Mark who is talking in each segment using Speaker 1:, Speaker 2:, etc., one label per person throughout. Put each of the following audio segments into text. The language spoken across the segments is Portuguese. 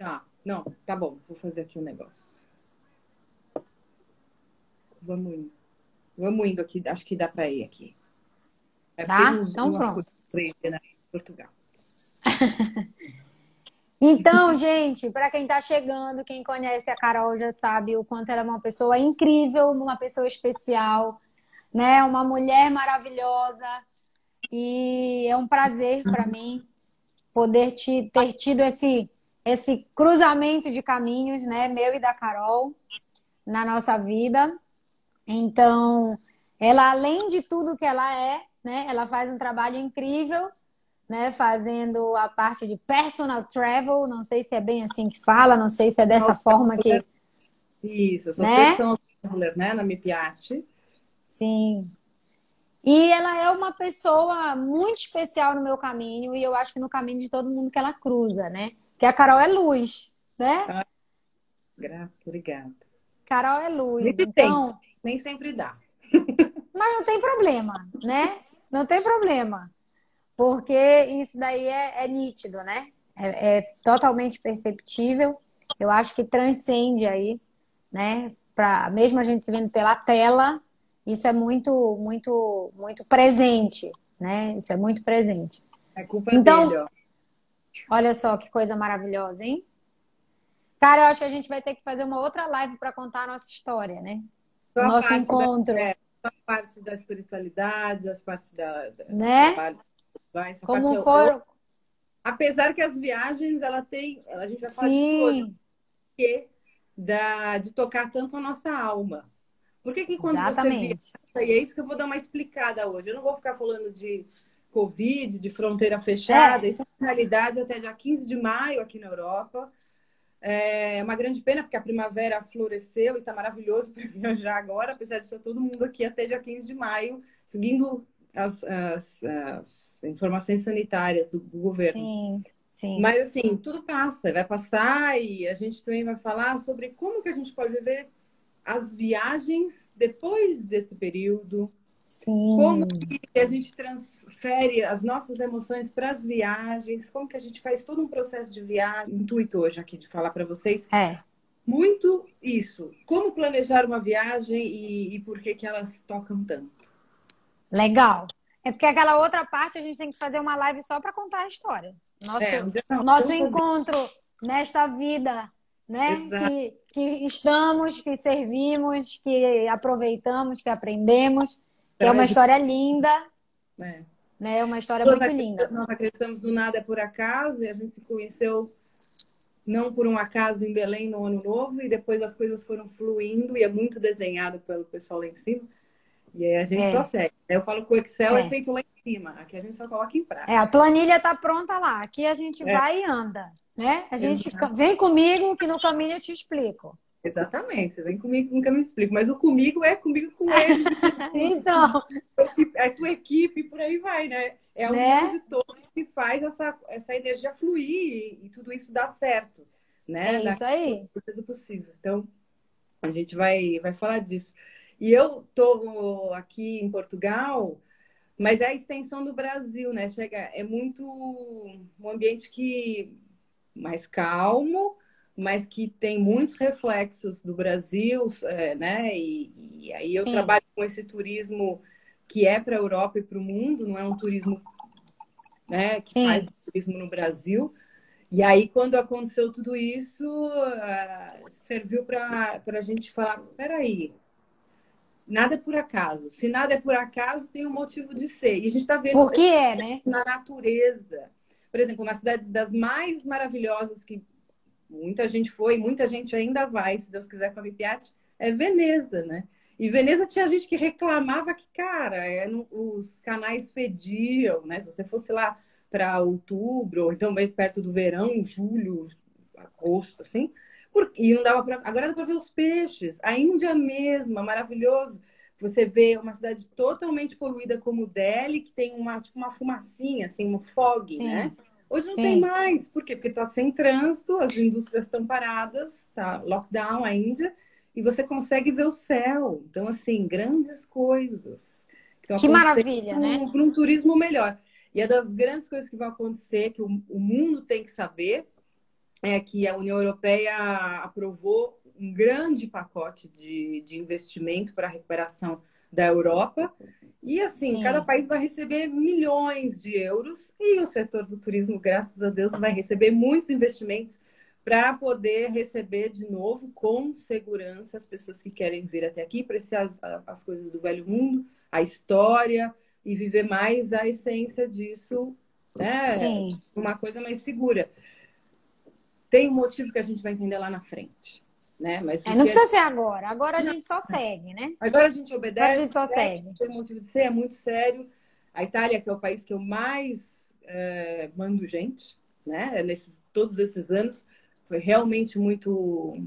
Speaker 1: Tá, não, tá bom. Vou fazer aqui um negócio. Vamos indo. Vamos indo aqui. Acho que dá para ir aqui.
Speaker 2: É tá? Então pronto.
Speaker 1: Em Portugal.
Speaker 2: Então, gente, para quem está chegando, quem conhece a Carol já sabe o quanto ela é uma pessoa incrível, uma pessoa especial, né? Uma mulher maravilhosa. E é um prazer para mim poder te, ter tido esse, esse cruzamento de caminhos, né? Meu e da Carol na nossa vida. Então, ela, além de tudo que ela é, né? Ela faz um trabalho incrível né, fazendo a parte de personal travel, não sei se é bem assim que fala, não sei se é dessa forma que
Speaker 1: Isso, eu sou né? personal traveler, né, na Mipiate.
Speaker 2: Sim. E ela é uma pessoa muito especial no meu caminho e eu acho que no caminho de todo mundo que ela cruza, né? Que a Carol é luz, né?
Speaker 1: Ah, grato, obrigada.
Speaker 2: Carol é luz.
Speaker 1: Nem então, tem, nem sempre dá.
Speaker 2: Mas não tem problema, né? Não tem problema porque isso daí é, é nítido, né? É, é, totalmente perceptível. Eu acho que transcende aí, né? Pra, mesmo a gente se vendo pela tela, isso é muito, muito, muito presente, né? Isso é muito presente.
Speaker 1: É culpa então, dele, ó.
Speaker 2: Olha só que coisa maravilhosa, hein? Cara, eu acho que a gente vai ter que fazer uma outra live para contar a nossa história, né?
Speaker 1: Só
Speaker 2: nosso encontro. Da,
Speaker 1: é, a parte da espiritualidade, as partes da, da
Speaker 2: né? Da
Speaker 1: Vai,
Speaker 2: Como foram. Eu...
Speaker 1: Apesar que as viagens, ela tem. A gente vai falar Sim. de que da, de tocar tanto a nossa alma. Por que, que quando
Speaker 2: Exatamente.
Speaker 1: você viaja, e é isso que eu vou dar uma explicada hoje. Eu não vou ficar falando de Covid, de fronteira fechada. É. Isso é uma realidade até dia 15 de maio aqui na Europa. É uma grande pena, porque a primavera floresceu e está maravilhoso para viajar agora, apesar de ser todo mundo aqui até dia 15 de maio, seguindo as, as, as informações sanitárias do, do governo.
Speaker 2: Sim, sim.
Speaker 1: Mas assim, tudo passa, vai passar e a gente também vai falar sobre como que a gente pode ver as viagens depois desse período.
Speaker 2: Sim.
Speaker 1: Como que a gente transfere as nossas emoções para as viagens, como que a gente faz todo um processo de viagem. Intuito hoje aqui de falar para vocês.
Speaker 2: É.
Speaker 1: Muito isso. Como planejar uma viagem e, e por que, que elas tocam tanto.
Speaker 2: Legal. É porque aquela outra parte a gente tem que fazer uma live só para contar a história. Nosso, é, nosso encontro nesta vida, né? Que, que estamos, que servimos, que aproveitamos, que aprendemos. É uma história linda. É. Né? É uma história nós muito linda.
Speaker 1: Nós acreditamos no nada é por acaso e a gente se conheceu não por um acaso em Belém no ano novo e depois as coisas foram fluindo e é muito desenhado pelo pessoal lá em cima. E aí a gente é. só segue. Eu falo que o Excel é. é. feito lá em cima. Aqui a gente só coloca em prática.
Speaker 2: É, a planilha está pronta lá. Aqui a gente é. vai e anda. Né? A gente Exato. vem comigo que no caminho eu te explico.
Speaker 1: Exatamente, você vem comigo nunca me explico, mas o comigo é comigo com ele.
Speaker 2: então.
Speaker 1: É a tua equipe, por aí vai, né? É o né? de todos que faz essa, essa energia fluir e, e tudo isso dar certo. Né?
Speaker 2: É isso aí.
Speaker 1: Tudo possível. Então, a gente vai, vai falar disso. E eu tô aqui em Portugal, mas é a extensão do Brasil, né? Chega, é muito um ambiente que mais calmo, mas que tem muitos reflexos do Brasil, é, né? E, e aí eu Sim. trabalho com esse turismo que é para a Europa e para o mundo, não é um turismo né, que Sim. faz turismo no Brasil. E aí, quando aconteceu tudo isso, uh, serviu para a gente falar: peraí, nada é por acaso. Se nada é por acaso, tem um motivo de ser. E a gente está vendo
Speaker 2: Por que é, né?
Speaker 1: na natureza. Por exemplo, uma cidade das mais maravilhosas que muita gente foi, muita gente ainda vai, se Deus quiser, com a Mipiati, é Veneza, né? E Veneza tinha gente que reclamava que, cara, é, os canais fediam, né? Se você fosse lá para outubro, ou então perto do verão, julho, agosto, assim, porque, e não dava para. Agora dá para ver os peixes. A Índia mesma, maravilhoso. Você vê uma cidade totalmente poluída como Delhi, que tem uma, tipo, uma fumacinha, assim, um fog, Sim. né? Hoje não Sim. tem mais. Por quê? Porque está sem trânsito, as indústrias estão paradas, tá lockdown a Índia, e você consegue ver o céu. Então, assim, grandes coisas.
Speaker 2: Então, que maravilha, um, né?
Speaker 1: Para um turismo melhor. E é das grandes coisas que vão acontecer, que o, o mundo tem que saber, é que a União Europeia aprovou um grande pacote de, de investimento para a recuperação da Europa. E assim, Sim. cada país vai receber milhões de euros e o setor do turismo, graças a Deus, vai receber muitos investimentos para poder receber de novo com segurança as pessoas que querem vir até aqui, apreciar as, as coisas do velho mundo, a história e viver mais a essência disso, né? Sim. Uma coisa mais segura. Tem um motivo que a gente vai entender lá na frente. Né?
Speaker 2: Mas é, não precisa ser agora. Agora a gente só segue, né?
Speaker 1: Agora a gente obedece. Agora
Speaker 2: a gente só segue.
Speaker 1: Tem motivo de ser, é muito sério. A Itália, que é o país que eu mais é, mando gente, né? Nesses, todos esses anos, foi realmente muito.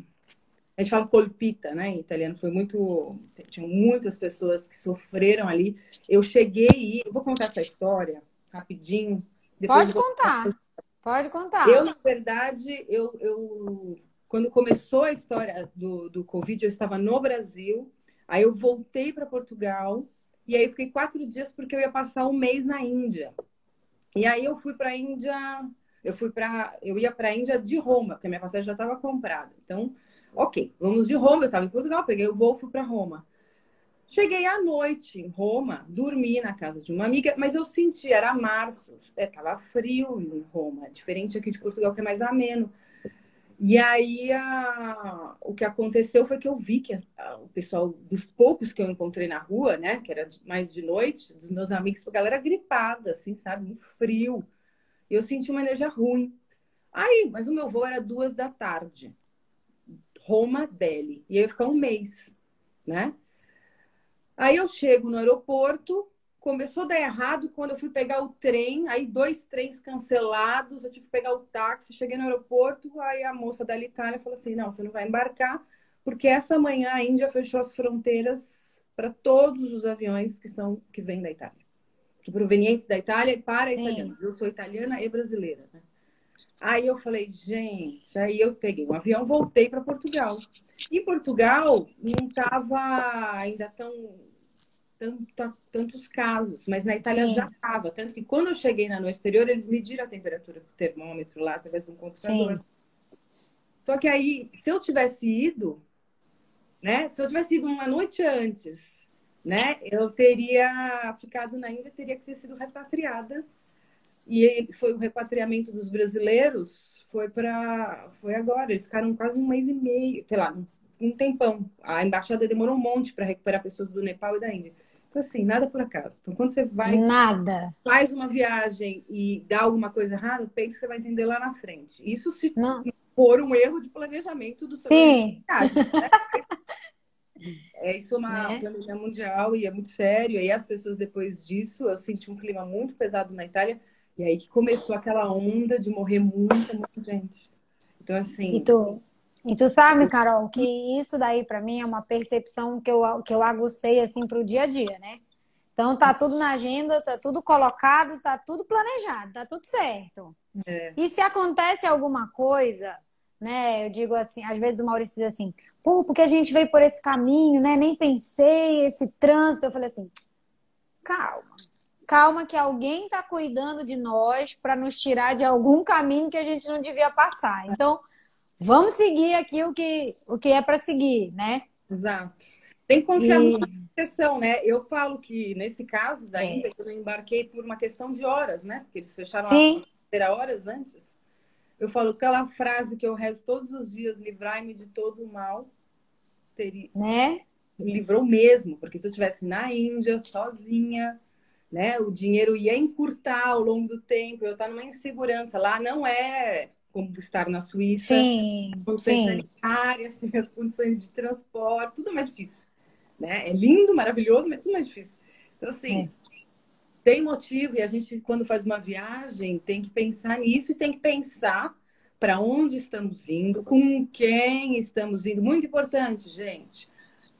Speaker 1: A gente fala colpita, né? Em italiano, foi muito. Tinha muitas pessoas que sofreram ali. Eu cheguei e. Eu vou contar essa história rapidinho.
Speaker 2: Pode contar. Pode contar.
Speaker 1: Eu, na verdade, eu, eu quando começou a história do, do Covid, eu estava no Brasil, aí eu voltei para Portugal, e aí fiquei quatro dias porque eu ia passar um mês na Índia. E aí eu fui para a Índia, eu fui para, eu ia para a Índia de Roma, porque minha passagem já estava comprada. Então, ok, vamos de Roma. Eu estava em Portugal, peguei o voo, fui para Roma. Cheguei à noite em Roma, dormi na casa de uma amiga, mas eu senti, era março, estava é, frio em Roma, diferente aqui de Portugal, que é mais ameno. E aí a... o que aconteceu foi que eu vi que a... o pessoal, dos poucos que eu encontrei na rua, né, que era mais de noite, dos meus amigos, a galera gripada, assim, sabe, um frio. E eu senti uma energia ruim. Aí, mas o meu voo era duas da tarde. Roma, Delhi. E eu ia ficar um mês, né? Aí eu chego no aeroporto, começou a dar errado quando eu fui pegar o trem, aí dois trens cancelados, eu tive que pegar o táxi, cheguei no aeroporto, aí a moça da Itália falou assim: "Não, você não vai embarcar, porque essa manhã a Índia fechou as fronteiras para todos os aviões que são que vêm da Itália, que provenientes da Itália para italianos. Eu sou italiana e brasileira, né? Aí eu falei, gente, aí eu peguei um avião, voltei para Portugal. E Portugal não estava ainda tão, tão, tantos casos, mas na Itália Sim. já estava. Tanto que quando eu cheguei no exterior, eles mediram a temperatura do termômetro lá através de um computador. Sim. Só que aí, se eu tivesse ido, né? Se eu tivesse ido uma noite antes, né? Eu teria ficado na Índia, teria que ter sido repatriada e foi o repatriamento dos brasileiros foi para foi agora, eles ficaram quase um mês e meio, sei lá, um tempão. A embaixada demorou um monte para recuperar pessoas do Nepal e da Índia. Então assim, nada por acaso. Então quando você vai
Speaker 2: nada
Speaker 1: faz uma viagem e dá alguma coisa errada, pense que você vai entender lá na frente. Isso se Não. for um erro de planejamento do seu
Speaker 2: Sim.
Speaker 1: Viagem, né? É, isso é uma né? pandemia mundial e é muito sério. E as pessoas, depois disso, eu senti um clima muito pesado na Itália. E aí que começou aquela onda de morrer muita, muita gente. Então, assim.
Speaker 2: E tu, e tu sabe, Carol, que isso daí para mim é uma percepção que eu, que eu agucei assim para o dia a dia, né? Então tá tudo na agenda, tá tudo colocado, tá tudo planejado, tá tudo certo. É. E se acontece alguma coisa, né? Eu digo assim, às vezes o Maurício diz assim, pô, porque a gente veio por esse caminho, né? Nem pensei esse trânsito. Eu falei assim, calma, calma que alguém está cuidando de nós para nos tirar de algum caminho que a gente não devia passar. Então, vamos seguir aqui o que, o que é para seguir, né?
Speaker 1: Exato. Tem que confiar e... na né? Eu falo que nesse caso da é. Índia, eu embarquei por uma questão de horas, né? Porque eles fecharam Sim. a horas antes. Eu falo aquela frase que eu rezo todos os dias: livrai-me de todo o mal. Teria...
Speaker 2: Né?
Speaker 1: Livrou mesmo, porque se eu estivesse na Índia, sozinha, né? O dinheiro ia encurtar ao longo do tempo, eu estar numa insegurança. Lá não é como estar na Suíça.
Speaker 2: Sim,
Speaker 1: condições sim. sanitárias, tem as condições de transporte, tudo é mais difícil. Né? É lindo, maravilhoso, mas tudo mais difícil. Então, assim, é. tem motivo e a gente, quando faz uma viagem, tem que pensar nisso e tem que pensar para onde estamos indo, com quem estamos indo. Muito importante, gente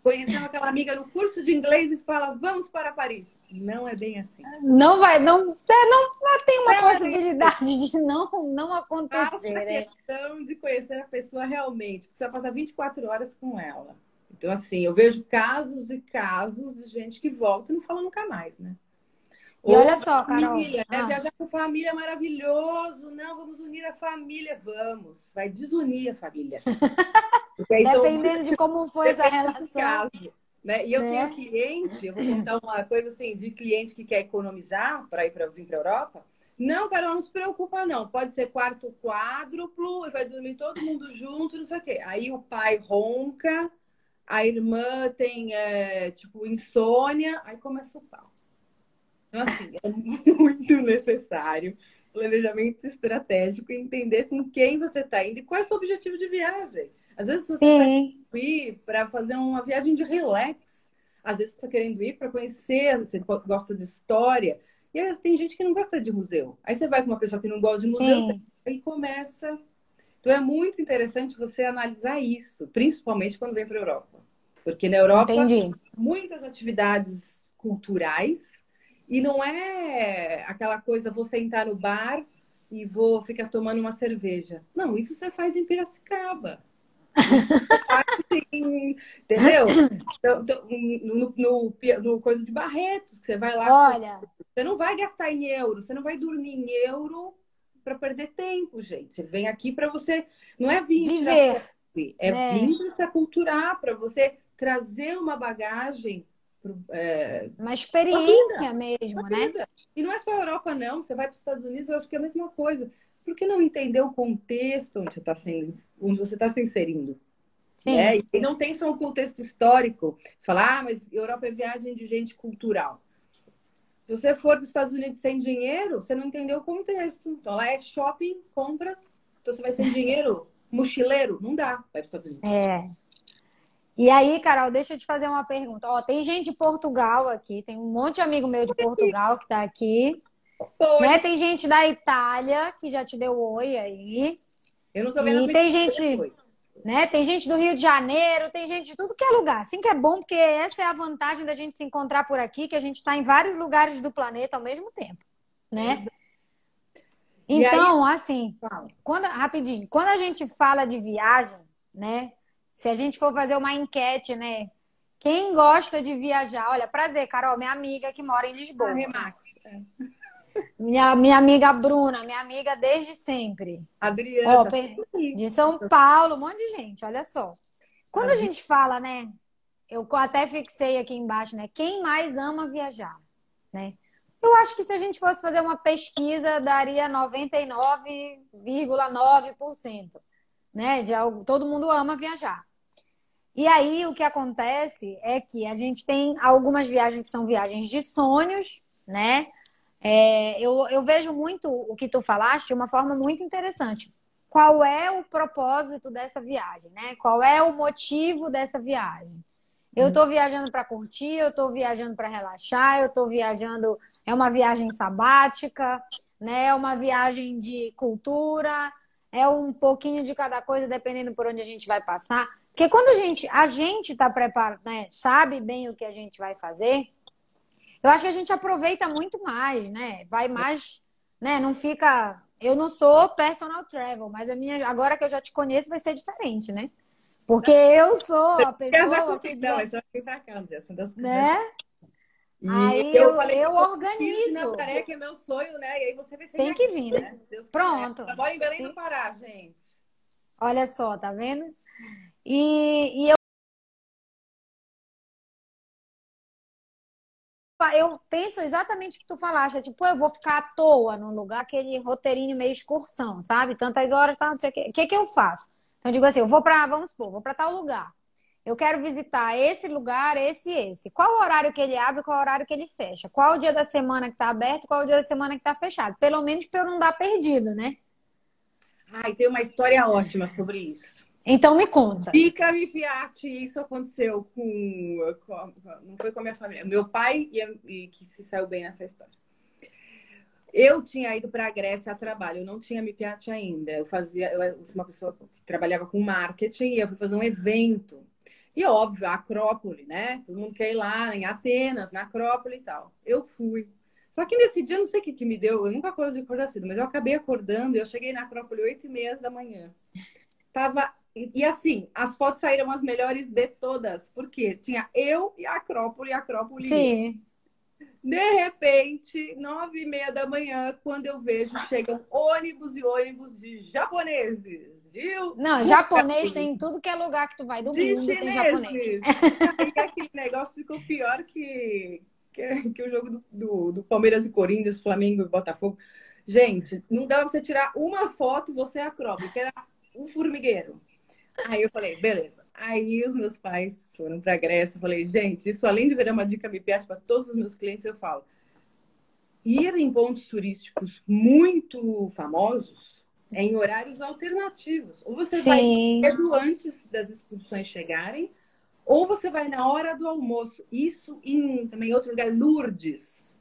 Speaker 1: conheceu aquela amiga no curso de inglês e fala, vamos para Paris. Não é bem assim.
Speaker 2: Não vai, não, não, não tem uma é possibilidade de não, não acontecer.
Speaker 1: Né? questão de conhecer a pessoa realmente, porque você vai passar 24 horas com ela. Então, assim, eu vejo casos e casos de gente que volta e não fala nunca mais, né?
Speaker 2: E Ou olha só, Carol.
Speaker 1: Família, né? ah. Viajar com família é maravilhoso. Não, vamos unir a família, vamos. Vai desunir a família.
Speaker 2: Dependendo de como foi essa relação.
Speaker 1: Né? E eu né? tenho cliente, eu vou contar uma coisa assim, de cliente que quer economizar para ir para vir para a Europa. Não, Carol, não se preocupa, não. Pode ser quarto quádruplo, vai dormir todo mundo junto, não sei o quê. Aí o pai ronca, a irmã tem, é, tipo, insônia, aí começa o pau. Então, assim, é muito necessário planejamento estratégico e entender com quem você está indo e qual é o seu objetivo de viagem. Às vezes você está ir para fazer uma viagem de relax. Às vezes você está querendo ir para conhecer, você gosta de história. E aí, tem gente que não gosta de museu. Aí você vai com uma pessoa que não gosta de museu e começa. Então é muito interessante você analisar isso, principalmente quando vem para a Europa. Porque na Europa, Entendi. muitas atividades culturais e não é aquela coisa, vou sentar no bar e vou ficar tomando uma cerveja. Não, isso você faz em Piracicaba. Entendeu? Então, então, no, no, no, coisa de Barretos, que você vai lá.
Speaker 2: Olha.
Speaker 1: Você não vai gastar em euro, você não vai dormir em euro para perder tempo, gente. Você vem aqui para você. Não é vir
Speaker 2: viver.
Speaker 1: É, é vir para se aculturar, para você trazer uma bagagem
Speaker 2: é, uma experiência uma mesmo, né?
Speaker 1: E não é só a Europa, não. Você vai para os Estados Unidos, eu acho que é a mesma coisa. Por que não entender o contexto onde você está se, onde você está se inserindo? Sim. É, e não tem só um contexto histórico. Você fala, ah, mas Europa é viagem de gente cultural. Se você for para os Estados Unidos sem dinheiro, você não entendeu o contexto. Então lá é shopping, compras. Então você vai sem dinheiro, mochileiro? Não dá. Vai para os Estados Unidos.
Speaker 2: É. E aí, Carol, deixa eu te fazer uma pergunta. Ó, tem gente de Portugal aqui, tem um monte de amigo meu de Portugal que está aqui. Né? Tem gente da Itália que já te deu oi aí.
Speaker 1: Eu não tô vendo.
Speaker 2: E tem gente, né? Tem gente do Rio de Janeiro, tem gente de tudo que é lugar. Assim que é bom, porque essa é a vantagem da gente se encontrar por aqui, que a gente está em vários lugares do planeta ao mesmo tempo, né? Então, aí... assim, quando, rapidinho, quando a gente fala de viagem, né? Se a gente for fazer uma enquete, né? Quem gosta de viajar? Olha, prazer, Carol, minha amiga que mora em Lisboa. Ah. Minha, minha amiga Bruna, minha amiga desde sempre.
Speaker 1: Adriana. Ó,
Speaker 2: de São Paulo, um monte de gente, olha só. Quando a gente fala, né? Eu até fixei aqui embaixo, né? Quem mais ama viajar, né? Eu acho que se a gente fosse fazer uma pesquisa, daria 99,9% né? De algo, todo mundo ama viajar. E aí o que acontece é que a gente tem algumas viagens que são viagens de sonhos, né? É, eu, eu vejo muito o que tu falaste de uma forma muito interessante. Qual é o propósito dessa viagem, né? Qual é o motivo dessa viagem? Eu estou viajando para curtir, eu estou viajando para relaxar, eu estou viajando. É uma viagem sabática, né? É uma viagem de cultura, é um pouquinho de cada coisa, dependendo por onde a gente vai passar. Porque quando a gente a gente está preparado, né, sabe bem o que a gente vai fazer, eu acho que a gente aproveita muito mais, né? Vai mais, né? Não fica. Eu não sou personal travel, mas a minha agora que eu já te conheço vai ser diferente, né? Porque eu sou a pessoa que.
Speaker 1: Não, é só vir pra cá,
Speaker 2: né? E aí eu, eu, falei, eu organizo.
Speaker 1: Nazaré, que é meu sonho, né? E aí você vai ser
Speaker 2: Tem que vir, né? Deus Pronto.
Speaker 1: Trabalho em Belém Sim. do Pará, gente.
Speaker 2: Olha só, tá vendo? E, e eu eu penso exatamente o que tu falaste. É tipo, eu vou ficar à toa num lugar, aquele roteirinho meio excursão, sabe? Tantas horas, tá, não sei o quê. O que, que eu faço? Então, eu digo assim, eu vou pra, vamos supor, vou pra tal lugar. Eu quero visitar esse lugar, esse e esse. Qual o horário que ele abre, qual o horário que ele fecha? Qual o dia da semana que está aberto, qual o dia da semana que está fechado? Pelo menos para eu não dar perdido, né?
Speaker 1: Ai, tem uma história ótima sobre isso.
Speaker 2: Então me conta.
Speaker 1: Fica me Fiat, isso aconteceu com, com, Não foi com a minha família. Meu pai e, e que se saiu bem nessa história. Eu tinha ido para a Grécia a trabalho, eu não tinha me Fiat ainda. Eu fazia, eu sou uma pessoa que trabalhava com marketing e eu fui fazer um evento e óbvio, a Acrópole, né? Todo mundo quer ir lá em Atenas, na Acrópole e tal. Eu fui. Só que nesse dia, eu não sei o que, que me deu, eu nunca gosto de acordar cedo, mas eu acabei acordando e eu cheguei na Acrópole 8 e meia da manhã. Tava. E assim, as fotos saíram as melhores de todas, porque tinha eu e a Acrópole e a Acrópole.
Speaker 2: Sim.
Speaker 1: De repente, nove e meia da manhã, quando eu vejo, chegam ônibus e ônibus de japoneses. De...
Speaker 2: Não, japonês tem em tudo que é lugar que tu vai do de mundo, tem japonês.
Speaker 1: E aquele negócio ficou pior que, que, que o jogo do, do, do, Palmeiras e Corinthians, Flamengo e Botafogo. Gente, não dá pra você tirar uma foto, você é acróbata, que era um formigueiro. Aí eu falei, beleza. Aí os meus pais foram para a Grécia. Eu falei, gente, isso além de virar uma dica MPS para todos os meus clientes, eu falo. Ir em pontos turísticos muito famosos é em horários alternativos. Ou você Sim. vai cedo antes das excursões chegarem, ou você vai na hora do almoço. Isso em também outro lugar, Lourdes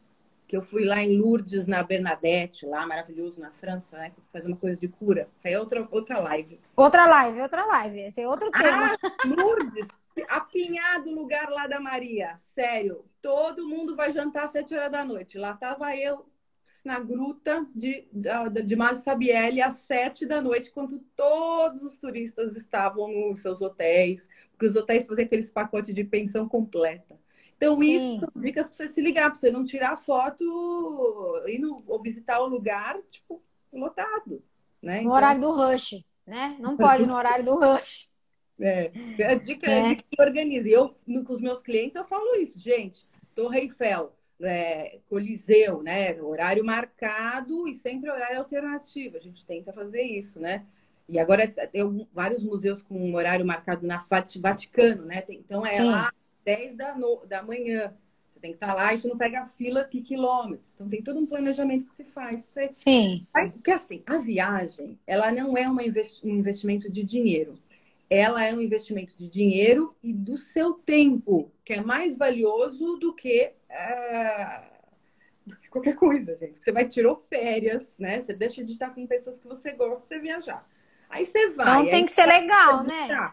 Speaker 1: que eu fui lá em Lourdes, na Bernadette, lá, maravilhoso, na França, né? Fazer uma coisa de cura. Isso aí é outra, outra live.
Speaker 2: Outra live, outra live. Esse é outro tema.
Speaker 1: Ah, Lourdes, apinhado lugar lá da Maria. Sério, todo mundo vai jantar às sete horas da noite. Lá tava eu na gruta de, de, de Mas Sabielle às sete da noite, quando todos os turistas estavam nos seus hotéis, porque os hotéis faziam aqueles pacotes de pensão completa. Então, Sim. isso são dicas para você se ligar, para você não tirar foto no, ou visitar o lugar, tipo, lotado. Né?
Speaker 2: No então... horário do rush, né? Não pode no horário do rush.
Speaker 1: É, a dica é, é de que organize. Eu, no, com os meus clientes, eu falo isso, gente. Torre Eiffel, é, Coliseu, né? Horário marcado e sempre horário alternativo. A gente tenta fazer isso, né? E agora tem vários museus com horário marcado na Vaticano, né? Então é Sim. lá 10 da, no, da manhã. Você tem que estar lá e você não pega fila que quilômetros. Então tem todo um planejamento que se faz. Você...
Speaker 2: Sim.
Speaker 1: Porque assim, a viagem, ela não é uma investi um investimento de dinheiro. Ela é um investimento de dinheiro e do seu tempo, que é mais valioso do que, uh, do que qualquer coisa, gente. Você vai tirou férias, né? Você deixa de estar com pessoas que você gosta para você viajar. Aí você vai.
Speaker 2: Então tem que ser legal, né?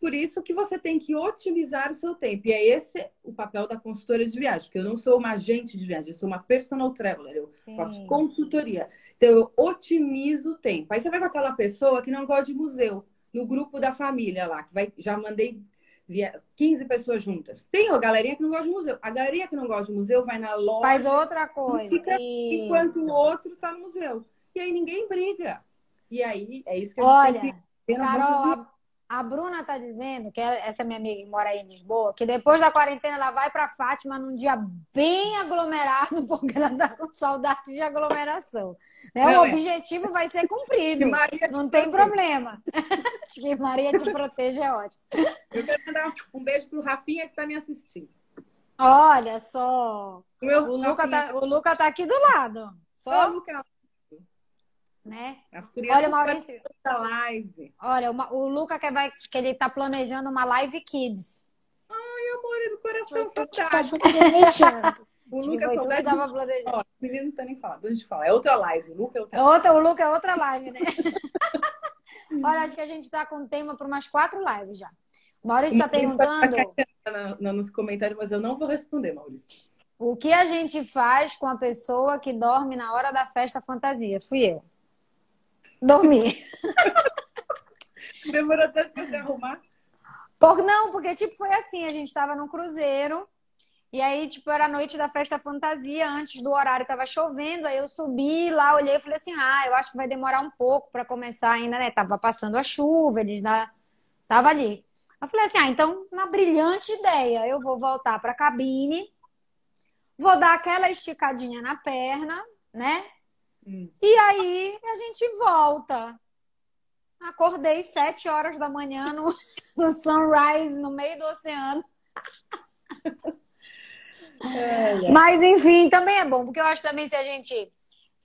Speaker 1: Por isso que você tem que otimizar o seu tempo. E é esse o papel da consultora de viagem, porque eu não sou uma agente de viagem, eu sou uma personal traveler, eu Sim. faço consultoria. Então eu otimizo o tempo. Aí você vai com aquela pessoa que não gosta de museu, no grupo da família lá, que vai, já mandei 15 pessoas juntas. Tem a galerinha que não gosta de museu. A galerinha que não gosta de museu vai na loja.
Speaker 2: Faz outra coisa.
Speaker 1: Fica, enquanto o outro tá no museu. E aí ninguém briga. E aí é isso que eu
Speaker 2: Olha, Carol, a Bruna tá dizendo, que essa minha amiga que mora aí em Lisboa, que depois da quarentena ela vai para Fátima num dia bem aglomerado, porque ela tá com saudade de aglomeração. Né? Não, o é. objetivo vai ser cumprido. Não tem problema. que Maria te proteja é ótimo.
Speaker 1: Eu quero mandar um beijo pro Rafinha que tá me assistindo.
Speaker 2: Olha só. Meu, o, Luca tá, o Luca tá aqui do lado. Só. Ô, Luca, né?
Speaker 1: Olha, Maurício. Live.
Speaker 2: Olha, o, Luca que, vai, que ele tá planejando uma live kids.
Speaker 1: Ai, amor, do coração, saudade. Tá o Luca é saudade. Tava planejando. Ó, o menino não tá nem falando. A gente fala. É outra live. O Luca é outra, é
Speaker 2: outra O Luca é outra live, né? Olha, acho que a gente tá com tema para umas quatro lives já. O Maurício está perguntando.
Speaker 1: Nos comentários, mas eu não vou responder, Maurício.
Speaker 2: O que a gente faz com a pessoa que dorme na hora da festa fantasia? Fui eu. Dormir.
Speaker 1: Demorou tanto pra você arrumar?
Speaker 2: Por, não, porque tipo foi assim, a gente estava num cruzeiro e aí, tipo, era a noite da festa fantasia, antes do horário tava chovendo, aí eu subi lá, olhei e falei assim: "Ah, eu acho que vai demorar um pouco para começar ainda, né? Tava passando a chuva, eles da tava ali. Eu falei assim: "Ah, então, uma brilhante ideia, eu vou voltar para a cabine, vou dar aquela esticadinha na perna, né? Hum. E aí a gente volta. Acordei sete horas da manhã no, no sunrise, no meio do oceano. É. Mas enfim, também é bom, porque eu acho também se a gente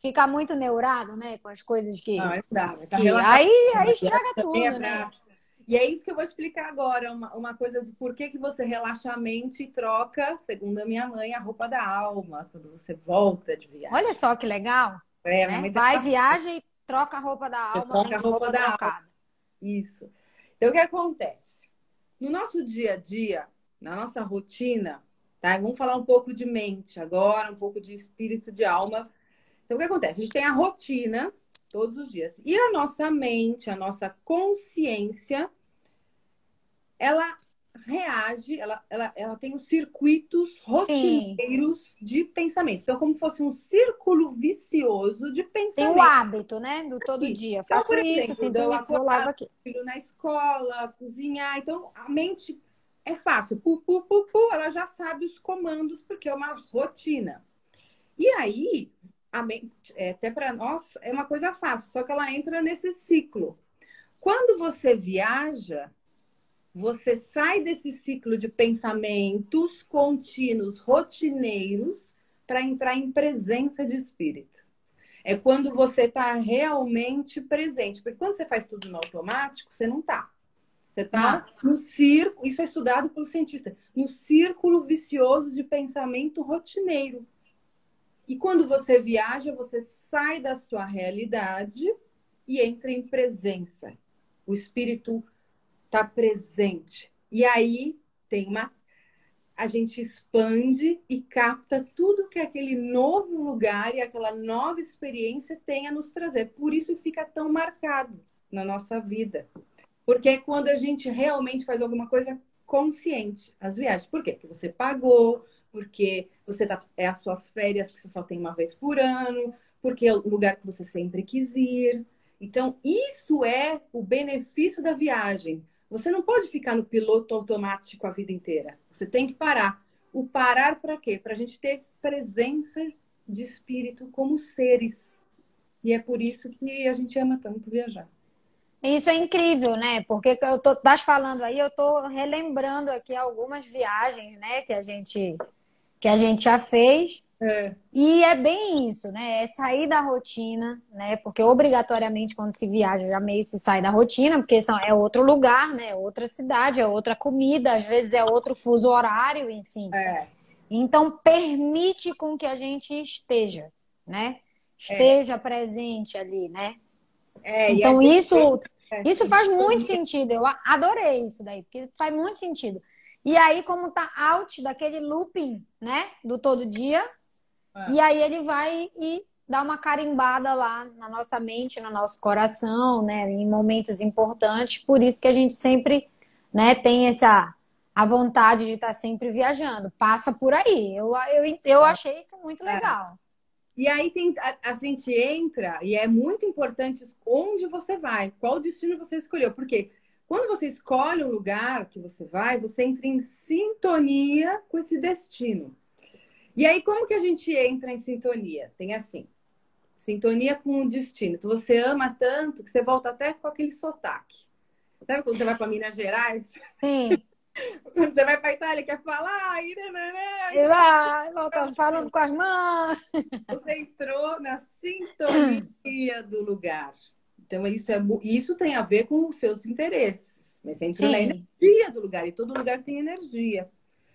Speaker 2: ficar muito neurado, né, com as coisas que. Não, é verdade. Tá aí, aí estraga é tudo, é né?
Speaker 1: E é isso que eu vou explicar agora, uma, uma coisa de por que, que você relaxa a mente e troca, segundo a minha mãe, a roupa da alma, quando você volta de viagem.
Speaker 2: Olha só que legal. É, né? Vai, viaja e troca a roupa da alma, troca a roupa, roupa da trocada. alma.
Speaker 1: Isso. Então, o que acontece? No nosso dia a dia, na nossa rotina, tá? Vamos falar um pouco de mente agora, um pouco de espírito, de alma. Então, o que acontece? A gente tem a rotina todos os dias. E a nossa mente, a nossa consciência, ela reage, ela, ela, ela tem os circuitos rotineiros Sim. de pensamento. Então, como se fosse um círculo vicioso de pensamento.
Speaker 2: Tem o hábito, né? Do todo dia. Então, Faço por exemplo, isso, sinto isso, aqui.
Speaker 1: filho na escola, cozinhar. Então, a mente é fácil. Pu, pu, pu, pu, ela já sabe os comandos, porque é uma rotina. E aí, a mente, é, até para nós, é uma coisa fácil, só que ela entra nesse ciclo. Quando você viaja, você sai desse ciclo de pensamentos contínuos, rotineiros, para entrar em presença de espírito. É quando você está realmente presente. Porque quando você faz tudo no automático, você não está. Você está no círculo, isso é estudado pelo cientista, no círculo vicioso de pensamento rotineiro. E quando você viaja, você sai da sua realidade e entra em presença. O espírito está presente. E aí tem uma. A gente expande e capta tudo que aquele novo lugar e aquela nova experiência tem a nos trazer. Por isso fica tão marcado na nossa vida. Porque é quando a gente realmente faz alguma coisa consciente, as viagens. Por quê? Porque você pagou, porque você tá, é as suas férias que você só tem uma vez por ano, porque é o lugar que você sempre quis ir. Então, isso é o benefício da viagem. Você não pode ficar no piloto automático a vida inteira. Você tem que parar. O parar para quê? Para a gente ter presença de espírito como seres. E é por isso que a gente ama tanto viajar.
Speaker 2: Isso é incrível, né? Porque eu tô estás falando aí, eu tô relembrando aqui algumas viagens, né, que a gente que a gente já fez. É. E é bem isso, né? É sair da rotina, né? Porque obrigatoriamente quando se viaja já meio se sai da rotina, porque são, é outro lugar, né? É outra cidade, é outra comida, às vezes é outro fuso horário, enfim. É. Então permite com que a gente esteja, né? Esteja presente ali, né? É, então isso, isso faz muito sentido. Eu adorei isso daí, porque faz muito sentido. E aí, como tá out daquele looping, né? Do todo dia, é. e aí ele vai e dá uma carimbada lá na nossa mente, no nosso coração, né? Em momentos importantes. Por isso que a gente sempre, né, tem essa a vontade de estar tá sempre viajando. Passa por aí. Eu, eu, eu achei isso muito é. legal. É.
Speaker 1: E aí tem, a, a, gente entra, e é muito importante onde você vai, qual destino você escolheu. Porque quando você escolhe um lugar que você vai, você entra em sintonia com esse destino. E aí, como que a gente entra em sintonia? Tem assim, sintonia com o destino. Então, você ama tanto que você volta até com aquele sotaque. Sabe quando você vai para Minas Gerais?
Speaker 2: Sim.
Speaker 1: Quando você vai para Itália, quer falar, e
Speaker 2: vai, volta falando com as mãos.
Speaker 1: Você entrou na sintonia do lugar. Então, isso, é, isso tem a ver com os seus interesses. Mas você entrou Sim. na energia do lugar, e todo lugar tem energia.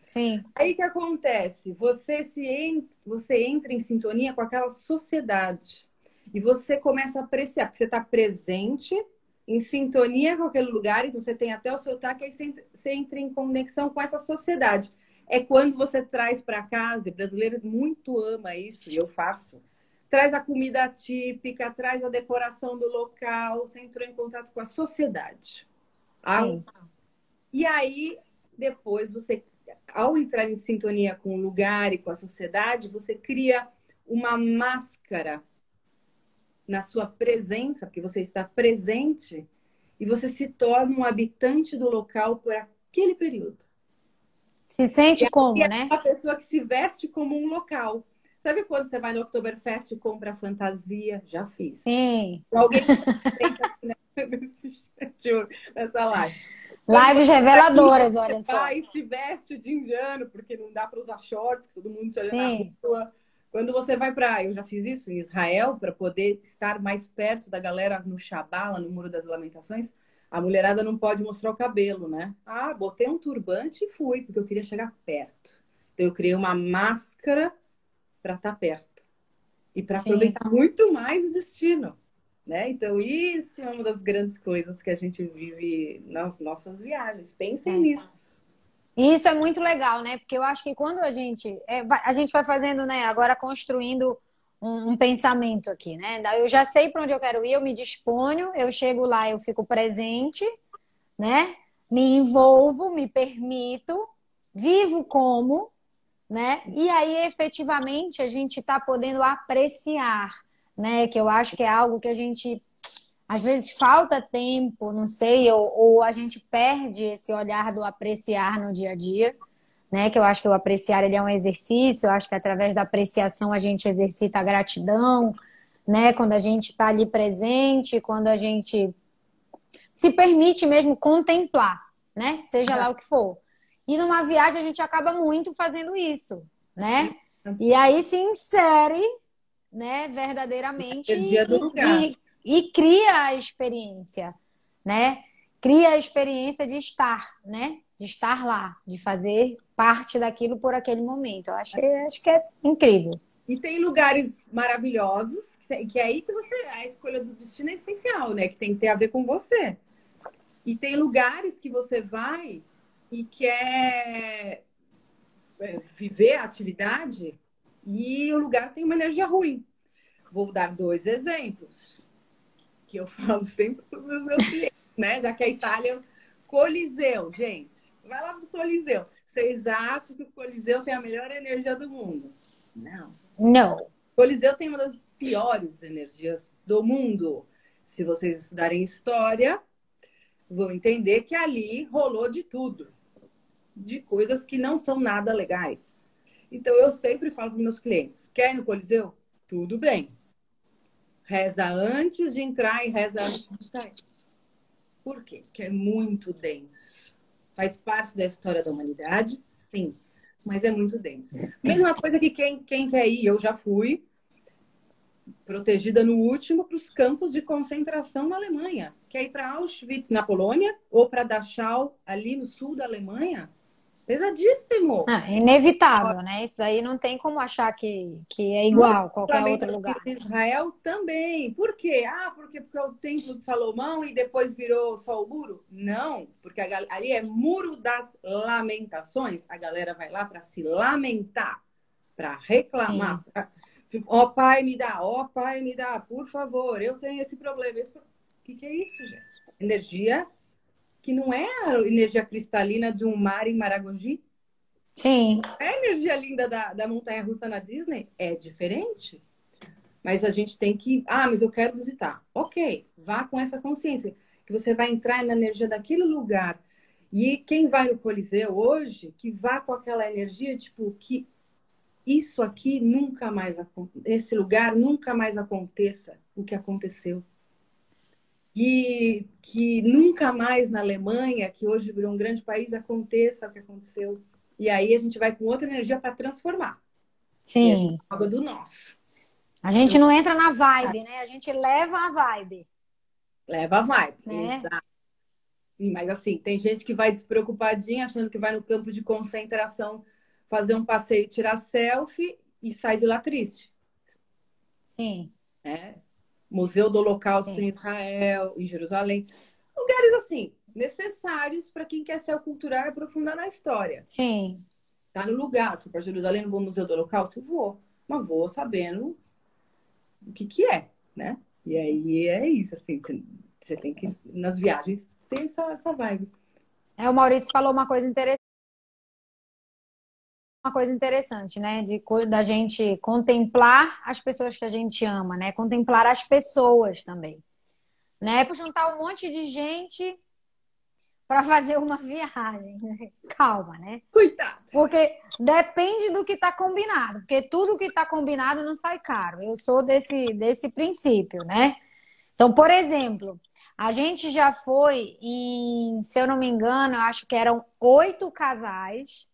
Speaker 2: Sim.
Speaker 1: Aí que acontece? Você, se você entra em sintonia com aquela sociedade. E você começa a apreciar, porque você está presente, em sintonia com aquele lugar, então você tem até o seu taque, aí você entra em conexão com essa sociedade. É quando você traz para casa, e brasileiro muito ama isso, e eu faço traz a comida típica, traz a decoração do local, você entrou em contato com a sociedade. Sim. E aí, depois, você, ao entrar em sintonia com o lugar e com a sociedade, você cria uma máscara na sua presença, porque você está presente, e você se torna um habitante do local por aquele período.
Speaker 2: Se sente como, é né?
Speaker 1: A pessoa que se veste como um local. Sabe quando você vai no Oktoberfest e compra fantasia? Já fiz.
Speaker 2: Sim.
Speaker 1: Alguém nessa live.
Speaker 2: Lives reveladoras, olha só.
Speaker 1: Vai se veste de indiano, porque não dá para usar shorts, que todo mundo se olha Sim. na rua. Quando você vai para, eu já fiz isso em Israel, para poder estar mais perto da galera no Shabbat, no Muro das Lamentações, a mulherada não pode mostrar o cabelo, né? Ah, botei um turbante e fui, porque eu queria chegar perto. Então eu criei uma máscara para estar tá perto e para aproveitar muito mais o destino. Né? Então, isso é uma das grandes coisas que a gente vive nas nossas viagens. Pensem é. nisso.
Speaker 2: Isso é muito legal, né? Porque eu acho que quando a gente é, a gente vai fazendo, né? Agora construindo um, um pensamento aqui, né? Eu já sei para onde eu quero ir, eu me disponho, eu chego lá, eu fico presente, né? me envolvo, me permito, vivo como, né? E aí, efetivamente, a gente está podendo apreciar, né? Que eu acho que é algo que a gente às vezes falta tempo, não sei, ou, ou, a gente perde esse olhar do apreciar no dia a dia, né? Que eu acho que o apreciar ele é um exercício, eu acho que através da apreciação a gente exercita a gratidão, né? Quando a gente está ali presente, quando a gente se permite mesmo contemplar, né? Seja lá o que for. E numa viagem a gente acaba muito fazendo isso, né? E aí se insere, né, verdadeiramente e, e, e, cria a experiência, né? Cria a experiência de estar, né? De estar lá, de fazer parte daquilo por aquele momento. Eu acho, acho que é incrível.
Speaker 1: E tem lugares maravilhosos, que é aí que você. A escolha do destino é essencial, né? Que tem que ter a ver com você. E tem lugares que você vai e quer é, viver a atividade e o lugar tem uma energia ruim. Vou dar dois exemplos que eu falo sempre para os meus clientes, né? Já que a Itália, Coliseu, gente, vai lá pro Coliseu. Vocês acham que o Coliseu tem a melhor energia do mundo? Não.
Speaker 2: Não.
Speaker 1: Coliseu tem uma das piores energias do mundo. Se vocês estudarem história, vão entender que ali rolou de tudo, de coisas que não são nada legais. Então eu sempre falo para meus clientes: quer ir no Coliseu? Tudo bem. Reza antes de entrar e reza antes de sair. Por quê? Porque é muito denso. Faz parte da história da humanidade, sim mas é muito denso. Mesma coisa que quem, quem quer ir, eu já fui, protegida no último, para os campos de concentração na Alemanha. Quer ir para Auschwitz, na Polônia, ou para Dachau, ali no sul da Alemanha, Pesadíssimo.
Speaker 2: Ah, inevitável, né? Isso daí não tem como achar que, que é igual a qualquer outro lugar.
Speaker 1: Israel também. Por quê? Ah, porque, porque é o templo de Salomão e depois virou só o muro? Não, porque a, ali é muro das lamentações. A galera vai lá para se lamentar, para reclamar. Ó oh, pai, me dá, ó oh, pai, me dá, por favor, eu tenho esse problema. O que, que é isso, gente? Energia que não é a energia cristalina de um mar em Maragogi.
Speaker 2: Sim.
Speaker 1: É a energia linda da, da montanha russa na Disney? É diferente. Mas a gente tem que. Ah, mas eu quero visitar. Ok, vá com essa consciência. Que você vai entrar na energia daquele lugar. E quem vai no Coliseu hoje, que vá com aquela energia, tipo, que isso aqui nunca mais esse lugar nunca mais aconteça o que aconteceu que, que nunca mais na Alemanha, que hoje virou um grande país, aconteça o que aconteceu. E aí a gente vai com outra energia para transformar.
Speaker 2: Sim.
Speaker 1: É algo do nosso.
Speaker 2: A gente não entra na vibe, né? A gente leva a vibe.
Speaker 1: Leva a vibe, né? exato. Mas assim, tem gente que vai despreocupadinha, achando que vai no campo de concentração fazer um passeio, tirar selfie e sai de lá triste.
Speaker 2: Sim.
Speaker 1: É. Museu do Holocausto Sim. em Israel, em Jerusalém. Lugares assim, necessários para quem quer ser cultural e aprofundar na história.
Speaker 2: Sim.
Speaker 1: Tá no lugar. Fui para Jerusalém, no Museu do Holocausto? Vou. Mas vou sabendo o que que é, né? E aí é isso, assim, você tem que, nas viagens, ter essa, essa vibe.
Speaker 2: É, o Maurício falou uma coisa interessante uma coisa interessante, né? De da gente contemplar as pessoas que a gente ama, né? Contemplar as pessoas também, né? Por juntar um monte de gente para fazer uma viagem. Né? Calma, né?
Speaker 1: Cuidado.
Speaker 2: Porque depende do que está combinado, porque tudo que está combinado não sai caro. Eu sou desse desse princípio, né? Então, por exemplo, a gente já foi em, se eu não me engano, eu acho que eram oito casais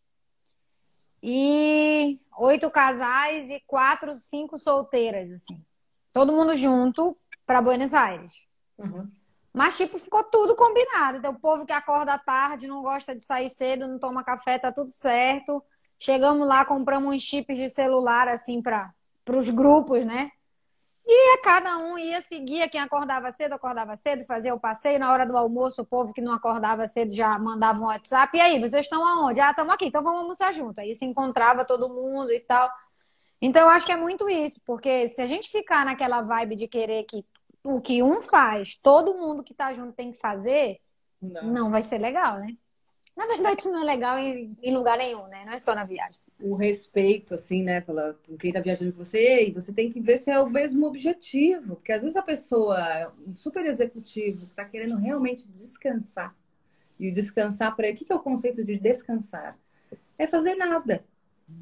Speaker 2: e oito casais e quatro, cinco solteiras, assim. Todo mundo junto para Buenos Aires. Uhum. Mas, tipo, ficou tudo combinado. Então, o povo que acorda tarde, não gosta de sair cedo, não toma café, tá tudo certo. Chegamos lá, compramos uns chips de celular, assim, para os grupos, né? E cada um ia seguir, quem acordava cedo, acordava cedo, fazia o passeio. Na hora do almoço, o povo que não acordava cedo já mandava um WhatsApp. E aí, vocês estão aonde? Ah, estamos aqui, então vamos almoçar junto. Aí se encontrava todo mundo e tal. Então, eu acho que é muito isso, porque se a gente ficar naquela vibe de querer que o que um faz, todo mundo que tá junto tem que fazer, Não. não vai ser legal, né? Na verdade, isso não é legal em, em, lugar nenhum, né? Não é só na viagem.
Speaker 1: O respeito, assim, né, pela, por quem tá viajando com você, e você tem que ver se é o mesmo objetivo. Porque às vezes a pessoa, um super executivo, que tá querendo realmente descansar. E o descansar para ele, o que, é o conceito de descansar? É fazer nada.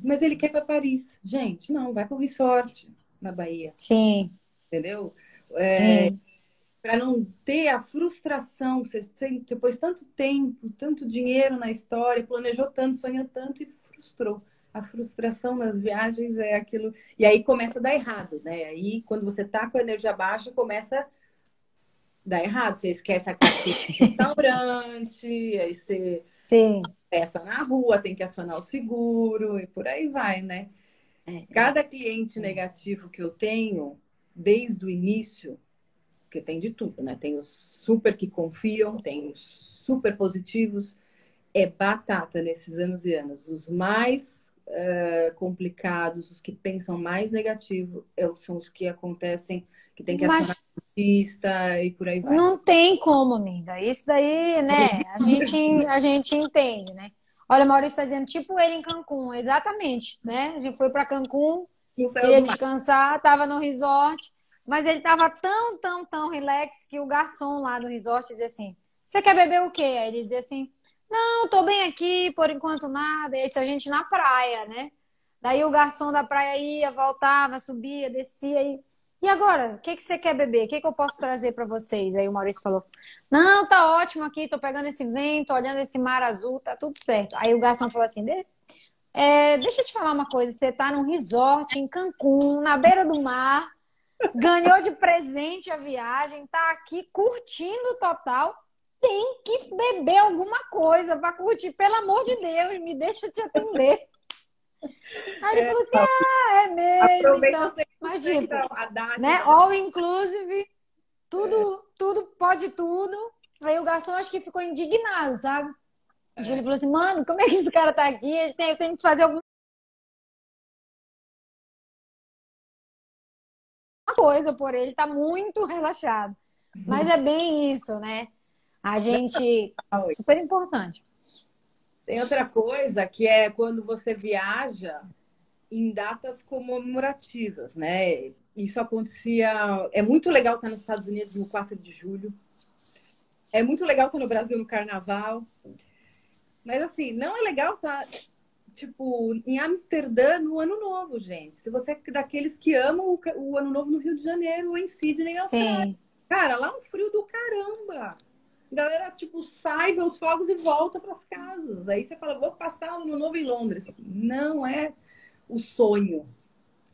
Speaker 1: Mas ele quer para Paris. Gente, não, vai para o resort na Bahia.
Speaker 2: Sim.
Speaker 1: Entendeu? É, para não ter a frustração, você, depois tanto tempo, tanto dinheiro na história, planejou tanto, sonhou tanto e frustrou. A frustração nas viagens é aquilo. E aí começa a dar errado, né? Aí quando você tá com a energia baixa, começa a dar errado. Você esquece a carteira do restaurante, aí você
Speaker 2: Sim.
Speaker 1: peça na rua, tem que acionar o seguro e por aí vai, né? É. Cada cliente negativo que eu tenho, desde o início, porque tem de tudo, né? Tem os super que confiam, tem os super positivos, é batata nesses anos e anos. Os mais uh, complicados, os que pensam mais negativo, são os que acontecem, que tem que acionar pista e por aí vai.
Speaker 2: Não tem como, amiga. Isso daí, né? A gente, a gente entende, né? Olha, Maurício está dizendo, tipo ele em Cancún, exatamente, né? A gente foi para Cancún, ia descansar, tava no resort, mas ele tava tão, tão, tão relax que o garçom lá do resort dizia assim: Você quer beber o quê? Aí ele dizia assim: Não, tô bem aqui, por enquanto nada. Isso a gente na praia, né? Daí o garçom da praia ia, voltava, subia, descia e. E agora, o que, que você quer beber? O que, que eu posso trazer para vocês? Aí o Maurício falou: Não, tá ótimo aqui, tô pegando esse vento, olhando esse mar azul, tá tudo certo. Aí o garçom falou assim: é, Deixa eu te falar uma coisa, você tá num resort em Cancún, na beira do mar, ganhou de presente a viagem, tá aqui curtindo total. Tem que beber alguma coisa para curtir, pelo amor de Deus, me deixa te atender. Aí ele é, falou assim: ah, é mesmo. Então, imagina, então, né? All inclusive, tudo, é. tudo, pode tudo. Aí o garçom acho que ficou indignado, sabe? É. Ele falou assim, mano, como é que esse cara tá aqui? Eu tenho, eu tenho que fazer alguma coisa por ele, tá muito relaxado. Mas é bem isso, né? A gente. Super importante.
Speaker 1: Tem outra coisa que é quando você viaja em datas comemorativas, né? Isso acontecia. É muito legal estar nos Estados Unidos no 4 de julho. É muito legal estar no Brasil no Carnaval. Mas, assim, não é legal estar tipo, em Amsterdã no Ano Novo, gente. Se você é daqueles que amam o, Ano Novo no Rio de Janeiro ou em Sydney, Austrália. Sim. Cara, lá é um frio do caramba. A galera, tipo, sai, vê os fogos e volta para as casas. Aí você fala, vou passar o Ano Novo em Londres. Não é o sonho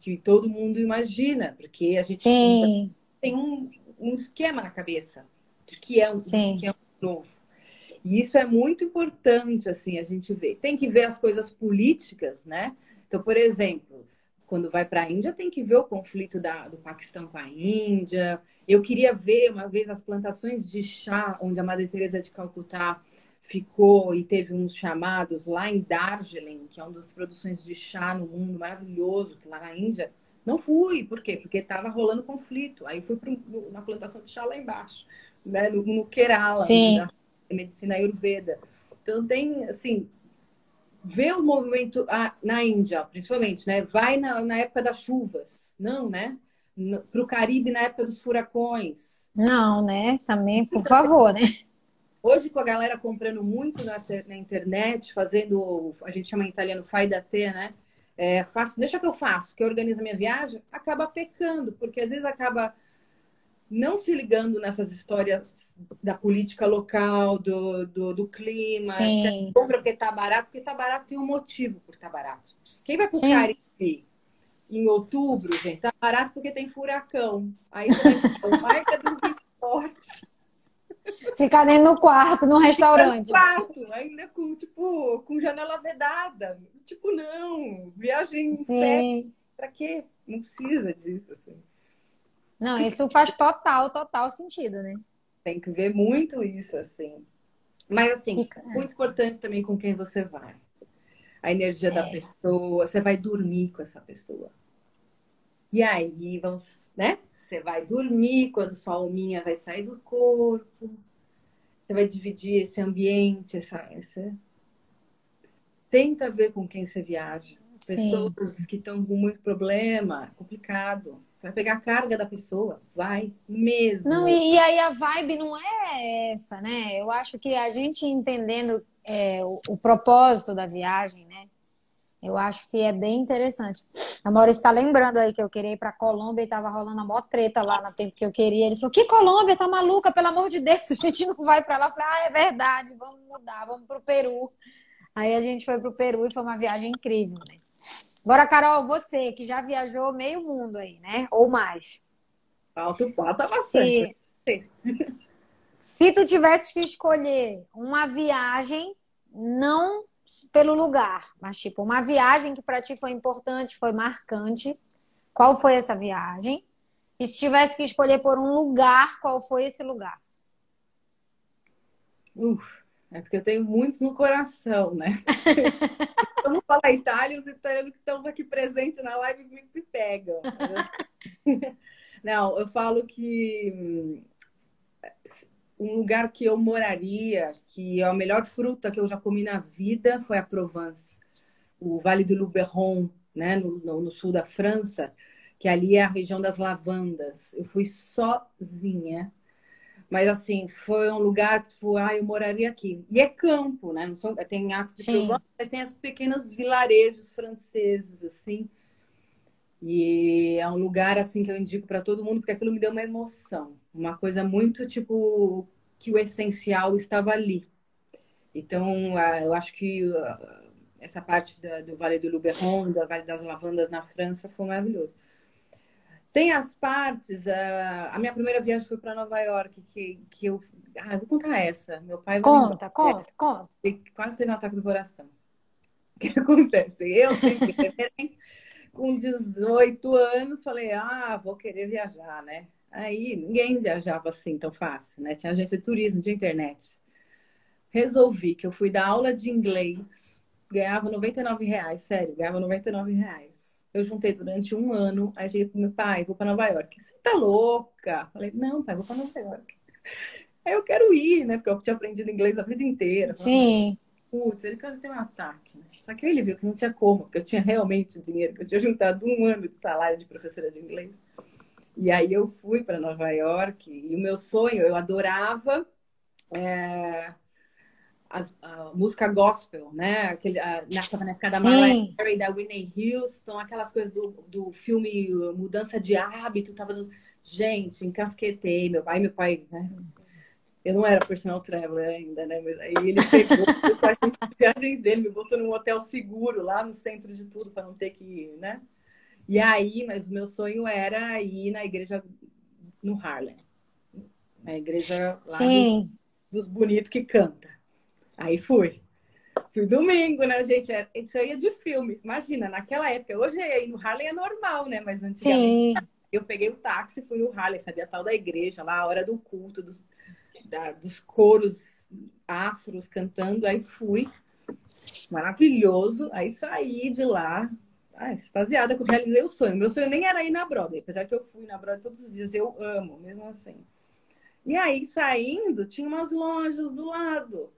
Speaker 1: que todo mundo imagina, porque a gente
Speaker 2: Sim.
Speaker 1: tem um, um esquema na cabeça de que é um, que é um novo. E isso é muito importante, assim, a gente ver. Tem que ver as coisas políticas, né? Então, por exemplo, quando vai para a Índia, tem que ver o conflito da, do Paquistão com a Índia. Eu queria ver uma vez as plantações de chá, onde a Madre Teresa de Calcutá ficou e teve uns chamados lá em Darjeeling, que é uma das produções de chá no mundo maravilhoso, que lá na Índia. Não fui, por quê? Porque estava rolando conflito. Aí fui pro, na plantação de chá lá embaixo, né? no, no Kerala.
Speaker 2: Sim.
Speaker 1: Né? Medicina ayurveda. Então tem, assim, vê o movimento ah, na Índia, principalmente, né? Vai na, na época das chuvas, não, né? Para o Caribe na época dos furacões.
Speaker 2: Não, né? Também, por favor, né?
Speaker 1: Hoje, com a galera comprando muito na, na internet, fazendo, a gente chama em italiano fai da te, né? É, faço, deixa que eu faço, que eu organizo a minha viagem, acaba pecando, porque às vezes acaba não se ligando nessas histórias da política local, do, do, do clima.
Speaker 2: Sim.
Speaker 1: Compra porque tá barato, porque tá barato tem um motivo por estar tá barato. Quem vai pro. Caribe em outubro, gente, tá barato porque tem furacão. Aí você vai é do esporte.
Speaker 2: Ficar dentro do quarto, no restaurante.
Speaker 1: No quarto, ainda com, tipo, com janela vedada. Tipo, não, viagem Sim. Pra quê? Não precisa disso, assim.
Speaker 2: Não, isso faz total, total sentido, né?
Speaker 1: Tem que ver muito isso, assim. Mas, assim, Fica, é. muito importante também com quem você vai. A energia é. da pessoa, você vai dormir com essa pessoa. E aí, vamos, né? Você vai dormir quando sua alminha vai sair do corpo. você vai dividir esse ambiente, essa, essa... tenta ver com quem você viaja. Pessoas Sim. que estão com muito problema, complicado. Você vai pegar a carga da pessoa, vai mesmo.
Speaker 2: Não, e, e aí a vibe não é essa, né? Eu acho que a gente entendendo é, o, o, propósito da viagem, né? Eu acho que é bem interessante. A Maurício está lembrando aí que eu queria ir para Colômbia e tava rolando a maior treta lá no tempo que eu queria. Ele falou: Que Colômbia? Tá maluca? Pelo amor de Deus, a gente não vai para lá. Eu falei: Ah, é verdade, vamos mudar, vamos pro Peru. Aí a gente foi pro Peru e foi uma viagem incrível, né? Bora, Carol, você que já viajou meio mundo aí, né? Ou mais.
Speaker 1: Falta, falta bastante.
Speaker 2: Se, se tu tivesse que escolher uma viagem, não pelo lugar, mas tipo, uma viagem que para ti foi importante, foi marcante, qual foi essa viagem? E se tivesse que escolher por um lugar, qual foi esse lugar?
Speaker 1: Uf, é porque eu tenho muitos no coração, né? Vamos falar Itália, os italianos que estão aqui presentes na live me, me pegam. Não, eu falo que hum, um lugar que eu moraria, que é a melhor fruta que eu já comi na vida, foi a Provence, o Vale do Luberon, né, no, no, no sul da França, que ali é a região das lavandas. Eu fui sozinha mas assim, foi um lugar que, tipo, ah, eu moraria aqui. E é campo, né? Não são, tem atos de Provence, mas tem as pequenos vilarejos franceses, assim. E é um lugar, assim, que eu indico para todo mundo, porque aquilo me deu uma emoção. Uma coisa muito, tipo, que o essencial estava ali. Então, eu acho que essa parte do Vale do Luberon, do Vale das Lavandas na França, foi maravilhoso. Tem as partes. A, a minha primeira viagem foi para Nova York, que, que eu. Ah, eu vou contar essa. Meu pai.
Speaker 2: Conta, conta, conta.
Speaker 1: Quase teve um ataque do coração. O que acontece? Eu sempre, com 18 anos, falei: ah, vou querer viajar, né? Aí ninguém viajava assim tão fácil, né? Tinha agência de turismo, de internet. Resolvi que eu fui dar aula de inglês, ganhava 99 reais, sério, ganhava 99 reais eu juntei durante um ano, aí cheguei pro meu pai, vou para Nova York. Você tá louca? Falei, não, pai, vou para Nova York. Aí eu quero ir, né? Porque eu tinha aprendido inglês a vida inteira.
Speaker 2: Sim.
Speaker 1: Putz, ele quase tem um ataque, né? Só que ele viu que não tinha como, porque eu tinha realmente dinheiro, que eu tinha juntado um ano de salário de professora de inglês. E aí eu fui para Nova York e o meu sonho, eu adorava é, a, a, música gospel, né? Aquele, a, na, da Mariah Carey, da Whitney Houston, aquelas coisas do, do filme Mudança de Hábito, tava no... Gente, encasquetei, meu pai, meu pai, né? Eu não era personal traveler ainda, né? Mas aí ele pegou as viagens dele, me botou num hotel seguro lá no centro de tudo para não ter que ir, né? E aí, mas o meu sonho era ir na igreja no Harlem. Na igreja lá dos, dos bonitos que canta. Aí fui. Fui domingo, né, gente? É, isso aí é de filme. Imagina, naquela época. Hoje aí no Harley é normal, né? Mas antigamente Sim. eu peguei o táxi, fui no Harley, sabia? Tal da igreja lá, a hora do culto, dos, da, dos coros afros cantando. Aí fui. Maravilhoso. Aí saí de lá. Ah, extasiada que eu realizei o sonho. Meu sonho nem era ir na Broadway, apesar que eu fui na Broadway todos os dias. Eu amo, mesmo assim. E aí, saindo, tinha umas lojas do lado.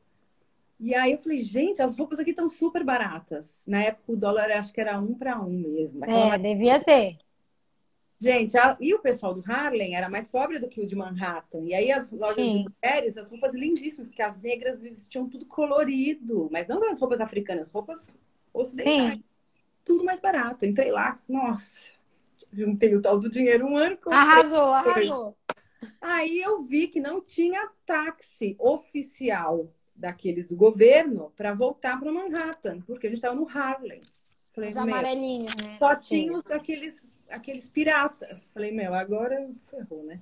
Speaker 1: E aí eu falei, gente, as roupas aqui estão super baratas. Na época o dólar acho que era um para um mesmo.
Speaker 2: É, devia ser.
Speaker 1: Gente, a... e o pessoal do Harlem era mais pobre do que o de Manhattan. E aí as lojas Sim. de mulheres, as roupas lindíssimas, porque as negras vestiam tudo colorido. Mas não as roupas africanas, roupas ocidentais. Sim. Tudo mais barato. Entrei lá, nossa, juntei o tal do dinheiro um ano.
Speaker 2: Arrasou, arrasou.
Speaker 1: Aí eu vi que não tinha táxi oficial daqueles do governo para voltar para Manhattan, porque a gente estava no Harlem.
Speaker 2: Falei, Os amarelinhos, né?
Speaker 1: Só tinha aqueles, aqueles piratas. Falei, meu, agora ferrou, né?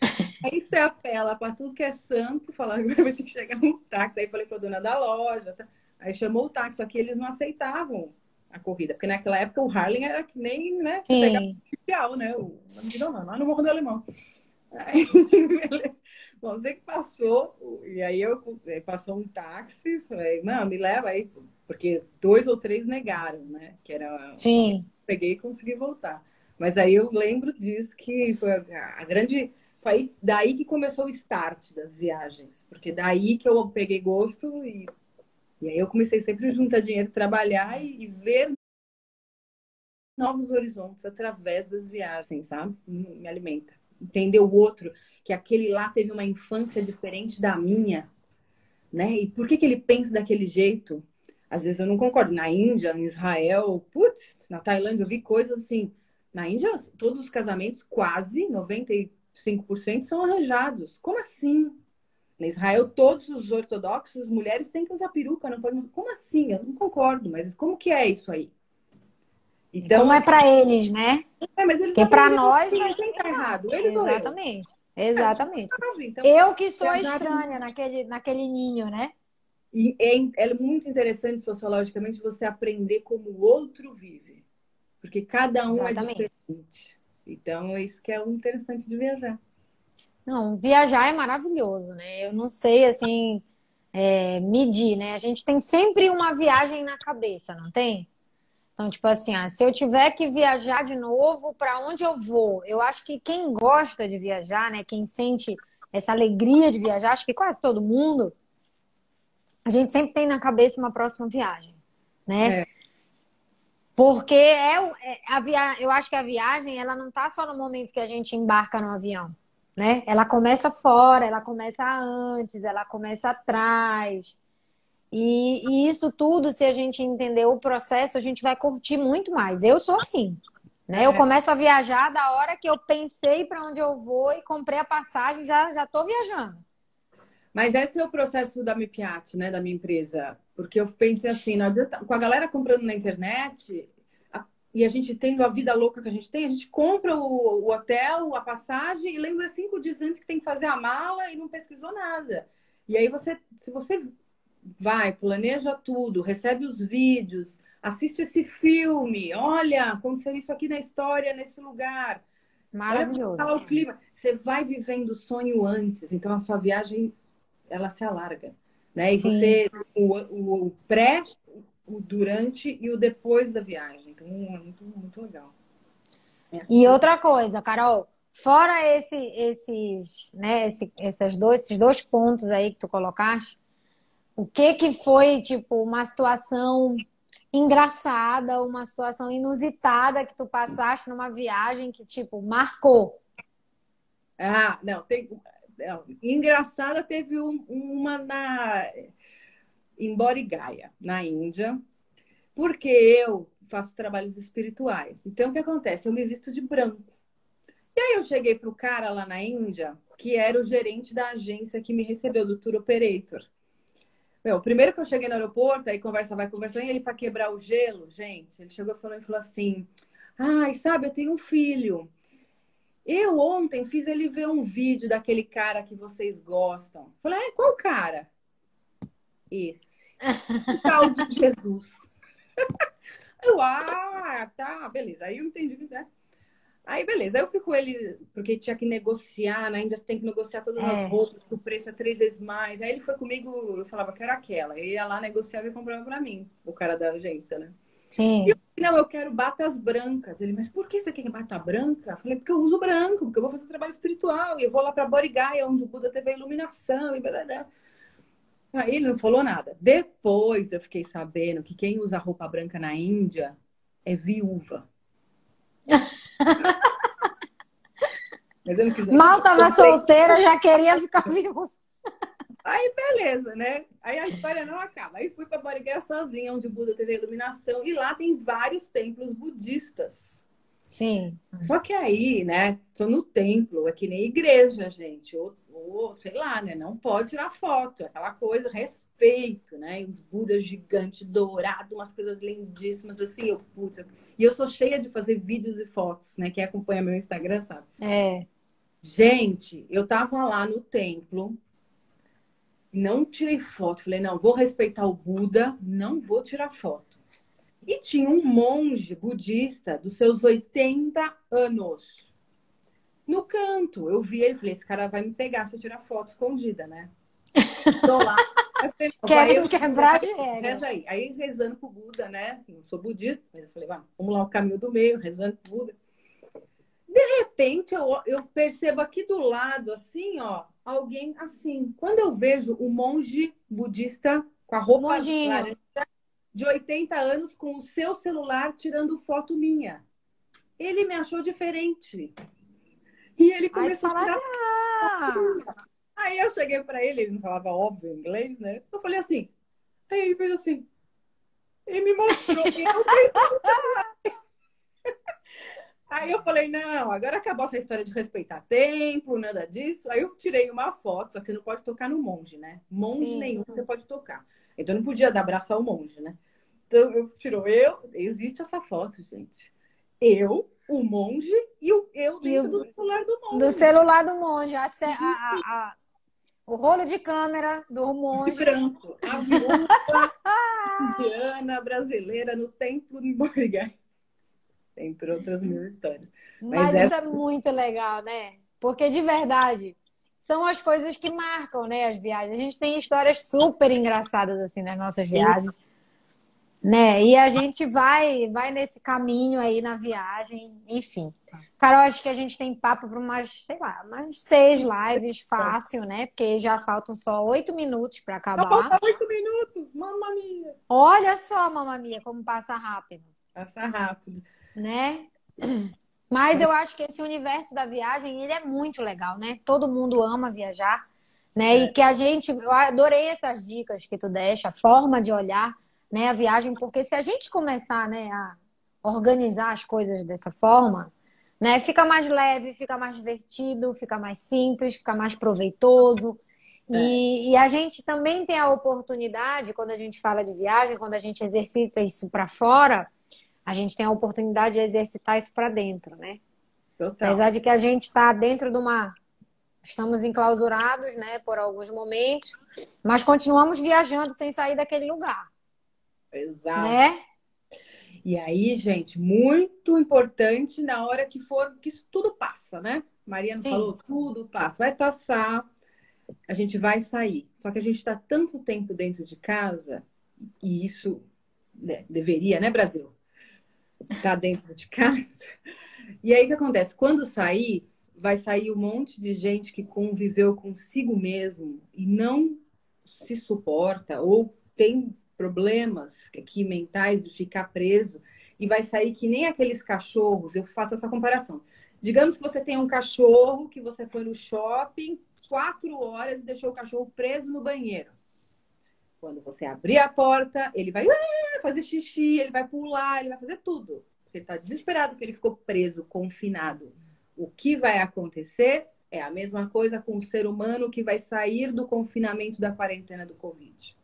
Speaker 1: Aí você apela para tudo que é santo, fala, agora vai ter que chegar um táxi. Aí falei com a dona da loja. Tá? Aí chamou o táxi, só que eles não aceitavam a corrida, porque naquela época o Harlem era que nem, né?
Speaker 2: Sim.
Speaker 1: Oficial, né? O, não, não, lá no Morro do Alemão. Aí, beleza. Bom, sei que passou, e aí eu passou um táxi, falei, não, me leva aí, porque dois ou três negaram, né? Que era.
Speaker 2: Sim.
Speaker 1: Peguei e consegui voltar. Mas aí eu lembro disso que foi a, a grande foi daí que começou o start das viagens, porque daí que eu peguei gosto e, e aí eu comecei sempre a juntar dinheiro, trabalhar e, e ver novos horizontes através das viagens, sabe? Me alimenta. Entender o outro, que aquele lá teve uma infância diferente da minha, né? E por que, que ele pensa daquele jeito? Às vezes eu não concordo. Na Índia, em Israel, putz, na Tailândia eu vi coisas assim. Na Índia, todos os casamentos, quase 95% são arranjados. Como assim? Na Israel, todos os ortodoxos, as mulheres têm que usar peruca, não podem. Como assim? Eu não concordo, mas como que é isso aí?
Speaker 2: Então, é para eles, né?
Speaker 1: É, mas eles
Speaker 2: Porque para nós
Speaker 1: errado. Eles
Speaker 2: Exatamente. Exatamente. É, então, eu que sou estranha naquele, naquele ninho, né?
Speaker 1: E é, é muito interessante sociologicamente você aprender como o outro vive. Porque cada um é Exatamente. é diferente. Então, é isso que é o interessante de viajar.
Speaker 2: Não, viajar é maravilhoso, né? Eu não sei, assim, é, medir, né? A gente tem sempre uma viagem na cabeça, não tem? Então, tipo assim, ah, se eu tiver que viajar de novo, para onde eu vou? Eu acho que quem gosta de viajar, né, quem sente essa alegria de viajar, acho que quase todo mundo, a gente sempre tem na cabeça uma próxima viagem, né? É. Porque é, é a via... eu acho que a viagem, ela não tá só no momento que a gente embarca no avião, né? Ela começa fora, ela começa antes, ela começa atrás. E, e, isso tudo, se a gente entender o processo, a gente vai curtir muito mais. Eu sou assim. Né? Eu é. começo a viajar da hora que eu pensei para onde eu vou e comprei a passagem, já já estou viajando.
Speaker 1: Mas esse é o processo da Mipiat, né, da minha empresa, porque eu pensei assim, com a galera comprando na internet e a gente tendo a vida louca que a gente tem, a gente compra o, o hotel, a passagem e lembra cinco dias antes que tem que fazer a mala e não pesquisou nada. E aí você, se você vai, planeja tudo, recebe os vídeos, assiste esse filme, olha, aconteceu isso aqui na história, nesse lugar.
Speaker 2: Maravilhoso.
Speaker 1: Olha o clima. Você vai vivendo o sonho antes, então a sua viagem ela se alarga, né? E Sim. você o, o, o, pré, o durante e o depois da viagem. Então é muito, muito legal.
Speaker 2: É assim. E outra coisa, Carol, fora esse, esses, né, esse, esses, dois, esses dois pontos aí que tu colocaste, o que que foi, tipo, uma situação engraçada, uma situação inusitada que tu passaste numa viagem que, tipo, marcou?
Speaker 1: Ah, não, tem. Não, engraçada teve um, uma na em Bodh na Índia, porque eu faço trabalhos espirituais. Então, o que acontece? Eu me visto de branco. E aí eu cheguei pro cara lá na Índia, que era o gerente da agência que me recebeu, do Tour Operator. Meu, primeiro que eu cheguei no aeroporto, aí conversa vai conversando, e ele para quebrar o gelo, gente, ele chegou falando e falou assim: Ai, sabe, eu tenho um filho. Eu ontem fiz ele ver um vídeo daquele cara que vocês gostam. Falei, é, qual cara? Esse. O tal de Jesus. eu, ah, tá, beleza. Aí eu entendi, né? Aí, beleza. Aí eu fui com ele, porque tinha que negociar, na Índia você tem que negociar todas é. as roupas, o preço é três vezes mais. Aí ele foi comigo, eu falava que era aquela. Eu ia lá, negociava e comprava pra mim, o cara da agência, né?
Speaker 2: Sim.
Speaker 1: E eu falei, não, eu quero batas brancas. Ele, mas por que você quer bata branca? Eu falei, porque eu uso branco, porque eu vou fazer trabalho espiritual. E eu vou lá pra Borigaya, onde o Buda teve a iluminação e blá, blá. Aí ele não falou nada. Depois eu fiquei sabendo que quem usa roupa branca na Índia é viúva.
Speaker 2: Mal tava solteira, já queria ficar viúva.
Speaker 1: Aí, beleza, né? Aí a história não acaba. Aí fui para Barigué sozinha, onde o Buda teve a iluminação. E lá tem vários templos budistas.
Speaker 2: Sim.
Speaker 1: Só que aí, né? Tô no templo, é que nem igreja, gente. Ou, ou sei lá, né? Não pode tirar foto. Aquela coisa, respeito, né? E os Budas gigantes, dourados, umas coisas lindíssimas, assim. Eu, putz, eu... E eu sou cheia de fazer vídeos e fotos, né? Quem acompanha meu Instagram sabe.
Speaker 2: É.
Speaker 1: Gente, eu tava lá no templo, não tirei foto. Falei, não, vou respeitar o Buda, não vou tirar foto. E tinha um monge budista dos seus 80 anos no canto. Eu vi ele, falei, esse cara vai me pegar se eu tirar foto escondida, né? Tô lá.
Speaker 2: Quero quebrar Reza
Speaker 1: aí. Aí rezando pro Buda, né? Eu sou budista, mas eu falei, vamos lá o caminho do meio, rezando pro Buda. De repente, eu, eu percebo aqui do lado, assim, ó, alguém assim. Quando eu vejo o monge budista com a roupa laranja, de 80 anos, com o seu celular tirando foto minha. Ele me achou diferente. E ele começou a tirar! Aí eu cheguei para ele, ele não falava óbvio inglês, né? Eu falei assim. Aí ele fez assim. E me mostrou que eu Aí eu falei, não, agora acabou essa história de respeitar tempo, nada disso. Aí eu tirei uma foto, só que você não pode tocar no monge, né? Monge Sim. nenhum você pode tocar. Então não podia dar abraço ao monge, né? Então eu tirou eu, existe essa foto, gente. Eu, o monge e o eu dentro o, do celular do monge.
Speaker 2: Do celular do monge, a, a, a, o rolo de câmera do monge.
Speaker 1: De branco. A viúva indiana brasileira no templo de Borgai entre outras mil histórias.
Speaker 2: Mas, Mas isso é muito legal, né? Porque de verdade são as coisas que marcam, né, as viagens. A gente tem histórias super engraçadas assim nas nossas viagens. Né? E a gente vai vai nesse caminho aí na viagem, enfim. Carol, acho que a gente tem papo para umas, sei lá, umas seis lives fácil, né? Porque já faltam só oito minutos para acabar.
Speaker 1: Oito minutos, mamamia.
Speaker 2: Olha só, mamamia, como passa rápido.
Speaker 1: Passa rápido
Speaker 2: né? Mas eu acho que esse universo da viagem, ele é muito legal, né? Todo mundo ama viajar, né? É. E que a gente, eu adorei essas dicas que tu deixa, a forma de olhar, né, a viagem, porque se a gente começar, né, a organizar as coisas dessa forma, né, fica mais leve, fica mais divertido, fica mais simples, fica mais proveitoso. É. E, e, a gente também tem a oportunidade, quando a gente fala de viagem, quando a gente exercita isso para fora, a gente tem a oportunidade de exercitar isso para dentro, né? Total. Apesar de que a gente está dentro de uma. Estamos enclausurados, né, por alguns momentos, mas continuamos viajando sem sair daquele lugar.
Speaker 1: Exato.
Speaker 2: Né?
Speaker 1: E aí, gente, muito importante na hora que for, que isso tudo passa, né? Mariana Sim. falou, tudo passa. Vai passar, a gente vai sair. Só que a gente está tanto tempo dentro de casa, e isso né, deveria, né, Brasil? ficar dentro de casa. E aí o que acontece? Quando sair, vai sair um monte de gente que conviveu consigo mesmo e não se suporta ou tem problemas aqui mentais de ficar preso e vai sair que nem aqueles cachorros. Eu faço essa comparação. Digamos que você tem um cachorro que você foi no shopping quatro horas e deixou o cachorro preso no banheiro. Quando você abrir a porta, ele vai ah, fazer xixi, ele vai pular, ele vai fazer tudo. Ele está desesperado porque ele ficou preso, confinado. O que vai acontecer é a mesma coisa com o ser humano que vai sair do confinamento da quarentena do Covid.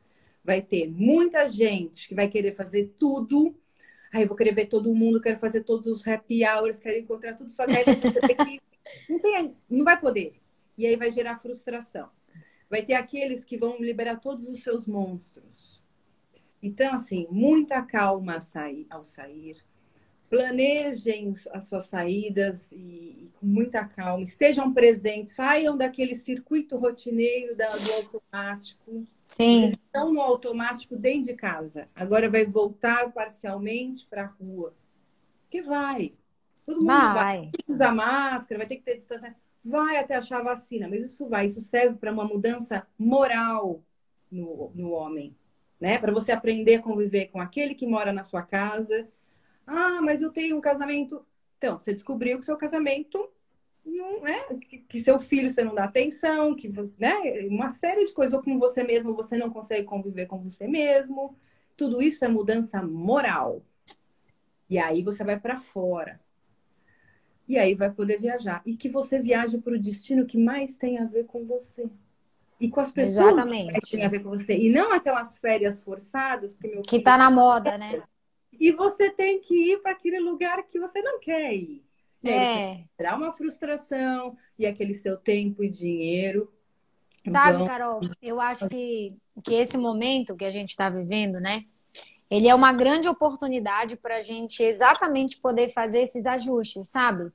Speaker 1: Vai ter muita gente que vai querer fazer tudo. Aí eu vou querer ver todo mundo, quero fazer todos os happy hours, quero encontrar tudo, só que aí que... não, tem, não vai poder. E aí vai gerar frustração. Vai ter aqueles que vão liberar todos os seus monstros. Então, assim, muita calma ao sair. Planejem as suas saídas e, com muita calma. Estejam presentes. Saiam daquele circuito rotineiro da, do automático.
Speaker 2: Sim.
Speaker 1: estão no automático dentro de casa. Agora vai voltar parcialmente para a rua. Que vai. Todo mundo vai. vai. Tem que usar máscara, vai ter que ter distanciamento vai até achar a vacina, mas isso vai, isso serve para uma mudança moral no, no homem, né? Para você aprender a conviver com aquele que mora na sua casa. Ah, mas eu tenho um casamento. Então, você descobriu que seu casamento não é que, seu filho você não dá atenção, que né, uma série de coisas ou com você mesmo você não consegue conviver com você mesmo. Tudo isso é mudança moral. E aí você vai para fora e aí vai poder viajar. E que você viaje para o destino que mais tem a ver com você. E com as pessoas
Speaker 2: Exatamente.
Speaker 1: que tem a ver com você. E não aquelas férias forçadas.
Speaker 2: Porque meu que tá na moda, né?
Speaker 1: E você tem que ir para aquele lugar que você não quer ir. E
Speaker 2: é.
Speaker 1: Terá uma frustração e aquele seu tempo e dinheiro.
Speaker 2: Sabe, então... Carol, eu acho que, que esse momento que a gente está vivendo, né? ele é uma grande oportunidade para a gente exatamente poder fazer esses ajustes, sabe?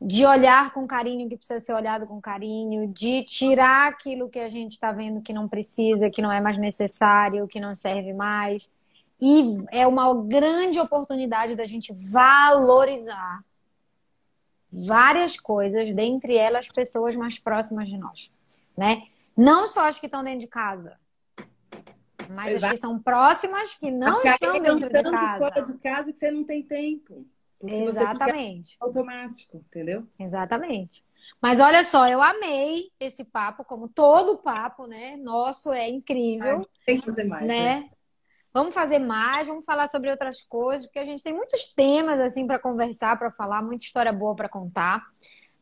Speaker 2: De olhar com carinho que precisa ser olhado com carinho, de tirar aquilo que a gente está vendo que não precisa, que não é mais necessário, que não serve mais. E é uma grande oportunidade da gente valorizar várias coisas, dentre elas pessoas mais próximas de nós, né? Não só as que estão dentro de casa, mas Exato. as que são próximas que não estão dentro de casa.
Speaker 1: fora de casa que você não tem tempo.
Speaker 2: Exatamente.
Speaker 1: automático, entendeu?
Speaker 2: Exatamente. Mas olha só, eu amei esse papo, como todo papo, né? Nosso é incrível.
Speaker 1: tem que fazer mais,
Speaker 2: né? né? Vamos fazer mais, vamos falar sobre outras coisas, porque a gente tem muitos temas assim para conversar, para falar, muita história boa para contar,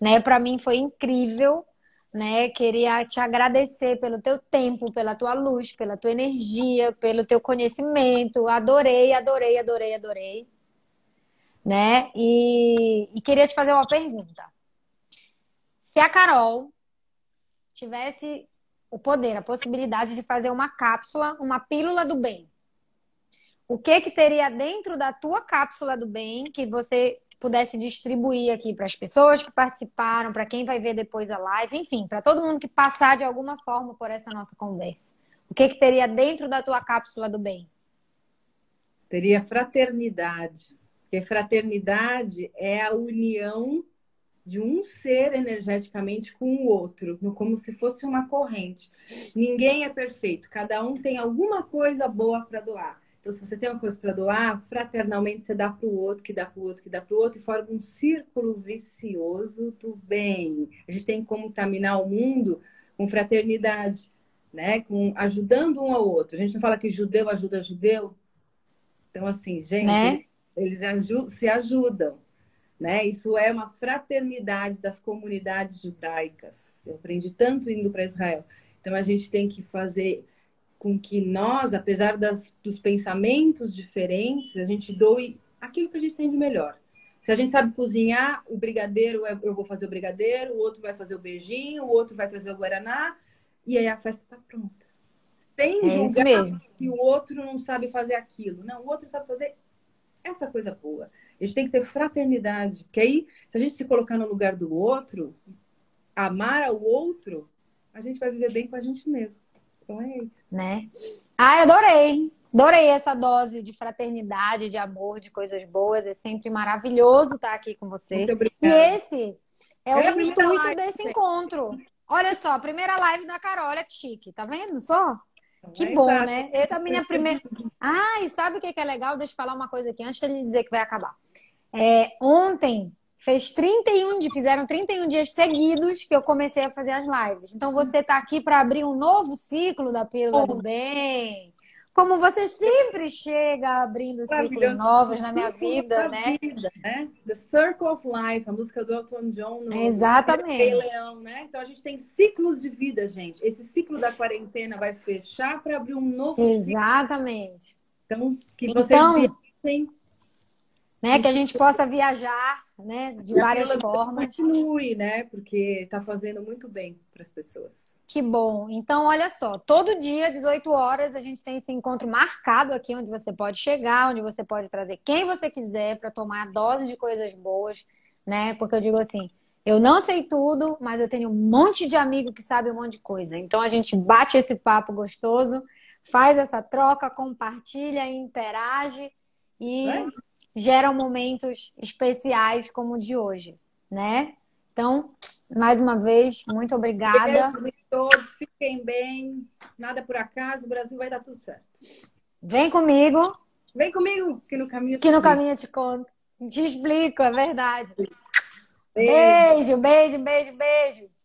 Speaker 2: né? Para mim foi incrível, né? Queria te agradecer pelo teu tempo, pela tua luz, pela tua energia, pelo teu conhecimento. Adorei, adorei, adorei, adorei, né? E, e queria te fazer uma pergunta. Se a Carol tivesse o poder, a possibilidade de fazer uma cápsula, uma pílula do bem, o que que teria dentro da tua cápsula do bem que você pudesse distribuir aqui para as pessoas que participaram, para quem vai ver depois a live, enfim, para todo mundo que passar de alguma forma por essa nossa conversa. O que que teria dentro da tua cápsula do bem?
Speaker 1: Teria fraternidade. Porque fraternidade é a união de um ser energeticamente com o outro, como se fosse uma corrente. Ninguém é perfeito, cada um tem alguma coisa boa para doar. Então, se você tem uma coisa para doar, fraternalmente você dá para o outro, que dá para o outro, que dá para o outro, e forma um círculo vicioso do bem. A gente tem que contaminar o mundo com fraternidade, né? Com ajudando um ao outro. A gente não fala que judeu ajuda judeu. Então, assim, gente, né? eles se ajudam. Né? Isso é uma fraternidade das comunidades judaicas. Eu aprendi tanto indo para Israel. Então a gente tem que fazer com que nós, apesar das, dos pensamentos diferentes, a gente doe aquilo que a gente tem de melhor. Se a gente sabe cozinhar, o brigadeiro, eu vou fazer o brigadeiro, o outro vai fazer o beijinho, o outro vai trazer o guaraná, e aí a festa está pronta. Sem é julgar que o outro não sabe fazer aquilo. Não, o outro sabe fazer essa coisa boa. A gente tem que ter fraternidade, porque aí, se a gente se colocar no lugar do outro, amar ao outro, a gente vai viver bem com a gente mesmo. Então é isso.
Speaker 2: Né? Ah, adorei. Adorei essa dose de fraternidade, de amor, de coisas boas. É sempre maravilhoso estar aqui com você.
Speaker 1: Muito obrigada.
Speaker 2: E esse é, é o intuito live, desse sim. encontro. Olha só, a primeira live da Carol, olha que chique. Tá vendo só? Que é bom, né? Eu também minha primeira. Ah, e sabe o que é legal? Deixa eu falar uma coisa aqui antes de ele dizer que vai acabar. É, ontem fez 31, fizeram 31 dias seguidos que eu comecei a fazer as lives. Então você está aqui para abrir um novo ciclo da Pílula do Bem. Como você sempre chega abrindo ciclos novos na minha vida, né?
Speaker 1: Vida, né? The Circle of Life, a música do Elton John no
Speaker 2: Exatamente.
Speaker 1: Leão, né? Então a gente tem ciclos de vida, gente. Esse ciclo da quarentena vai fechar para abrir um novo
Speaker 2: Exatamente.
Speaker 1: ciclo. Então, que vocês então,
Speaker 2: né? Que a gente possa viajar, né? De várias formas.
Speaker 1: Continue, né? Porque está fazendo muito bem para as pessoas.
Speaker 2: Que bom. Então, olha só, todo dia, 18 horas, a gente tem esse encontro marcado aqui, onde você pode chegar, onde você pode trazer quem você quiser para tomar dose de coisas boas, né? Porque eu digo assim, eu não sei tudo, mas eu tenho um monte de amigo que sabe um monte de coisa. Então a gente bate esse papo gostoso, faz essa troca, compartilha, interage e é geram momentos especiais como o de hoje, né? Então, mais uma vez, muito obrigada.
Speaker 1: Beijo todos, fiquem bem. Nada por acaso, o Brasil vai dar tudo certo.
Speaker 2: Vem comigo.
Speaker 1: Vem comigo, que no caminho.
Speaker 2: Que no caminho eu te conto. Te explico, é verdade. Beijo, beijo, beijo, beijo. beijo.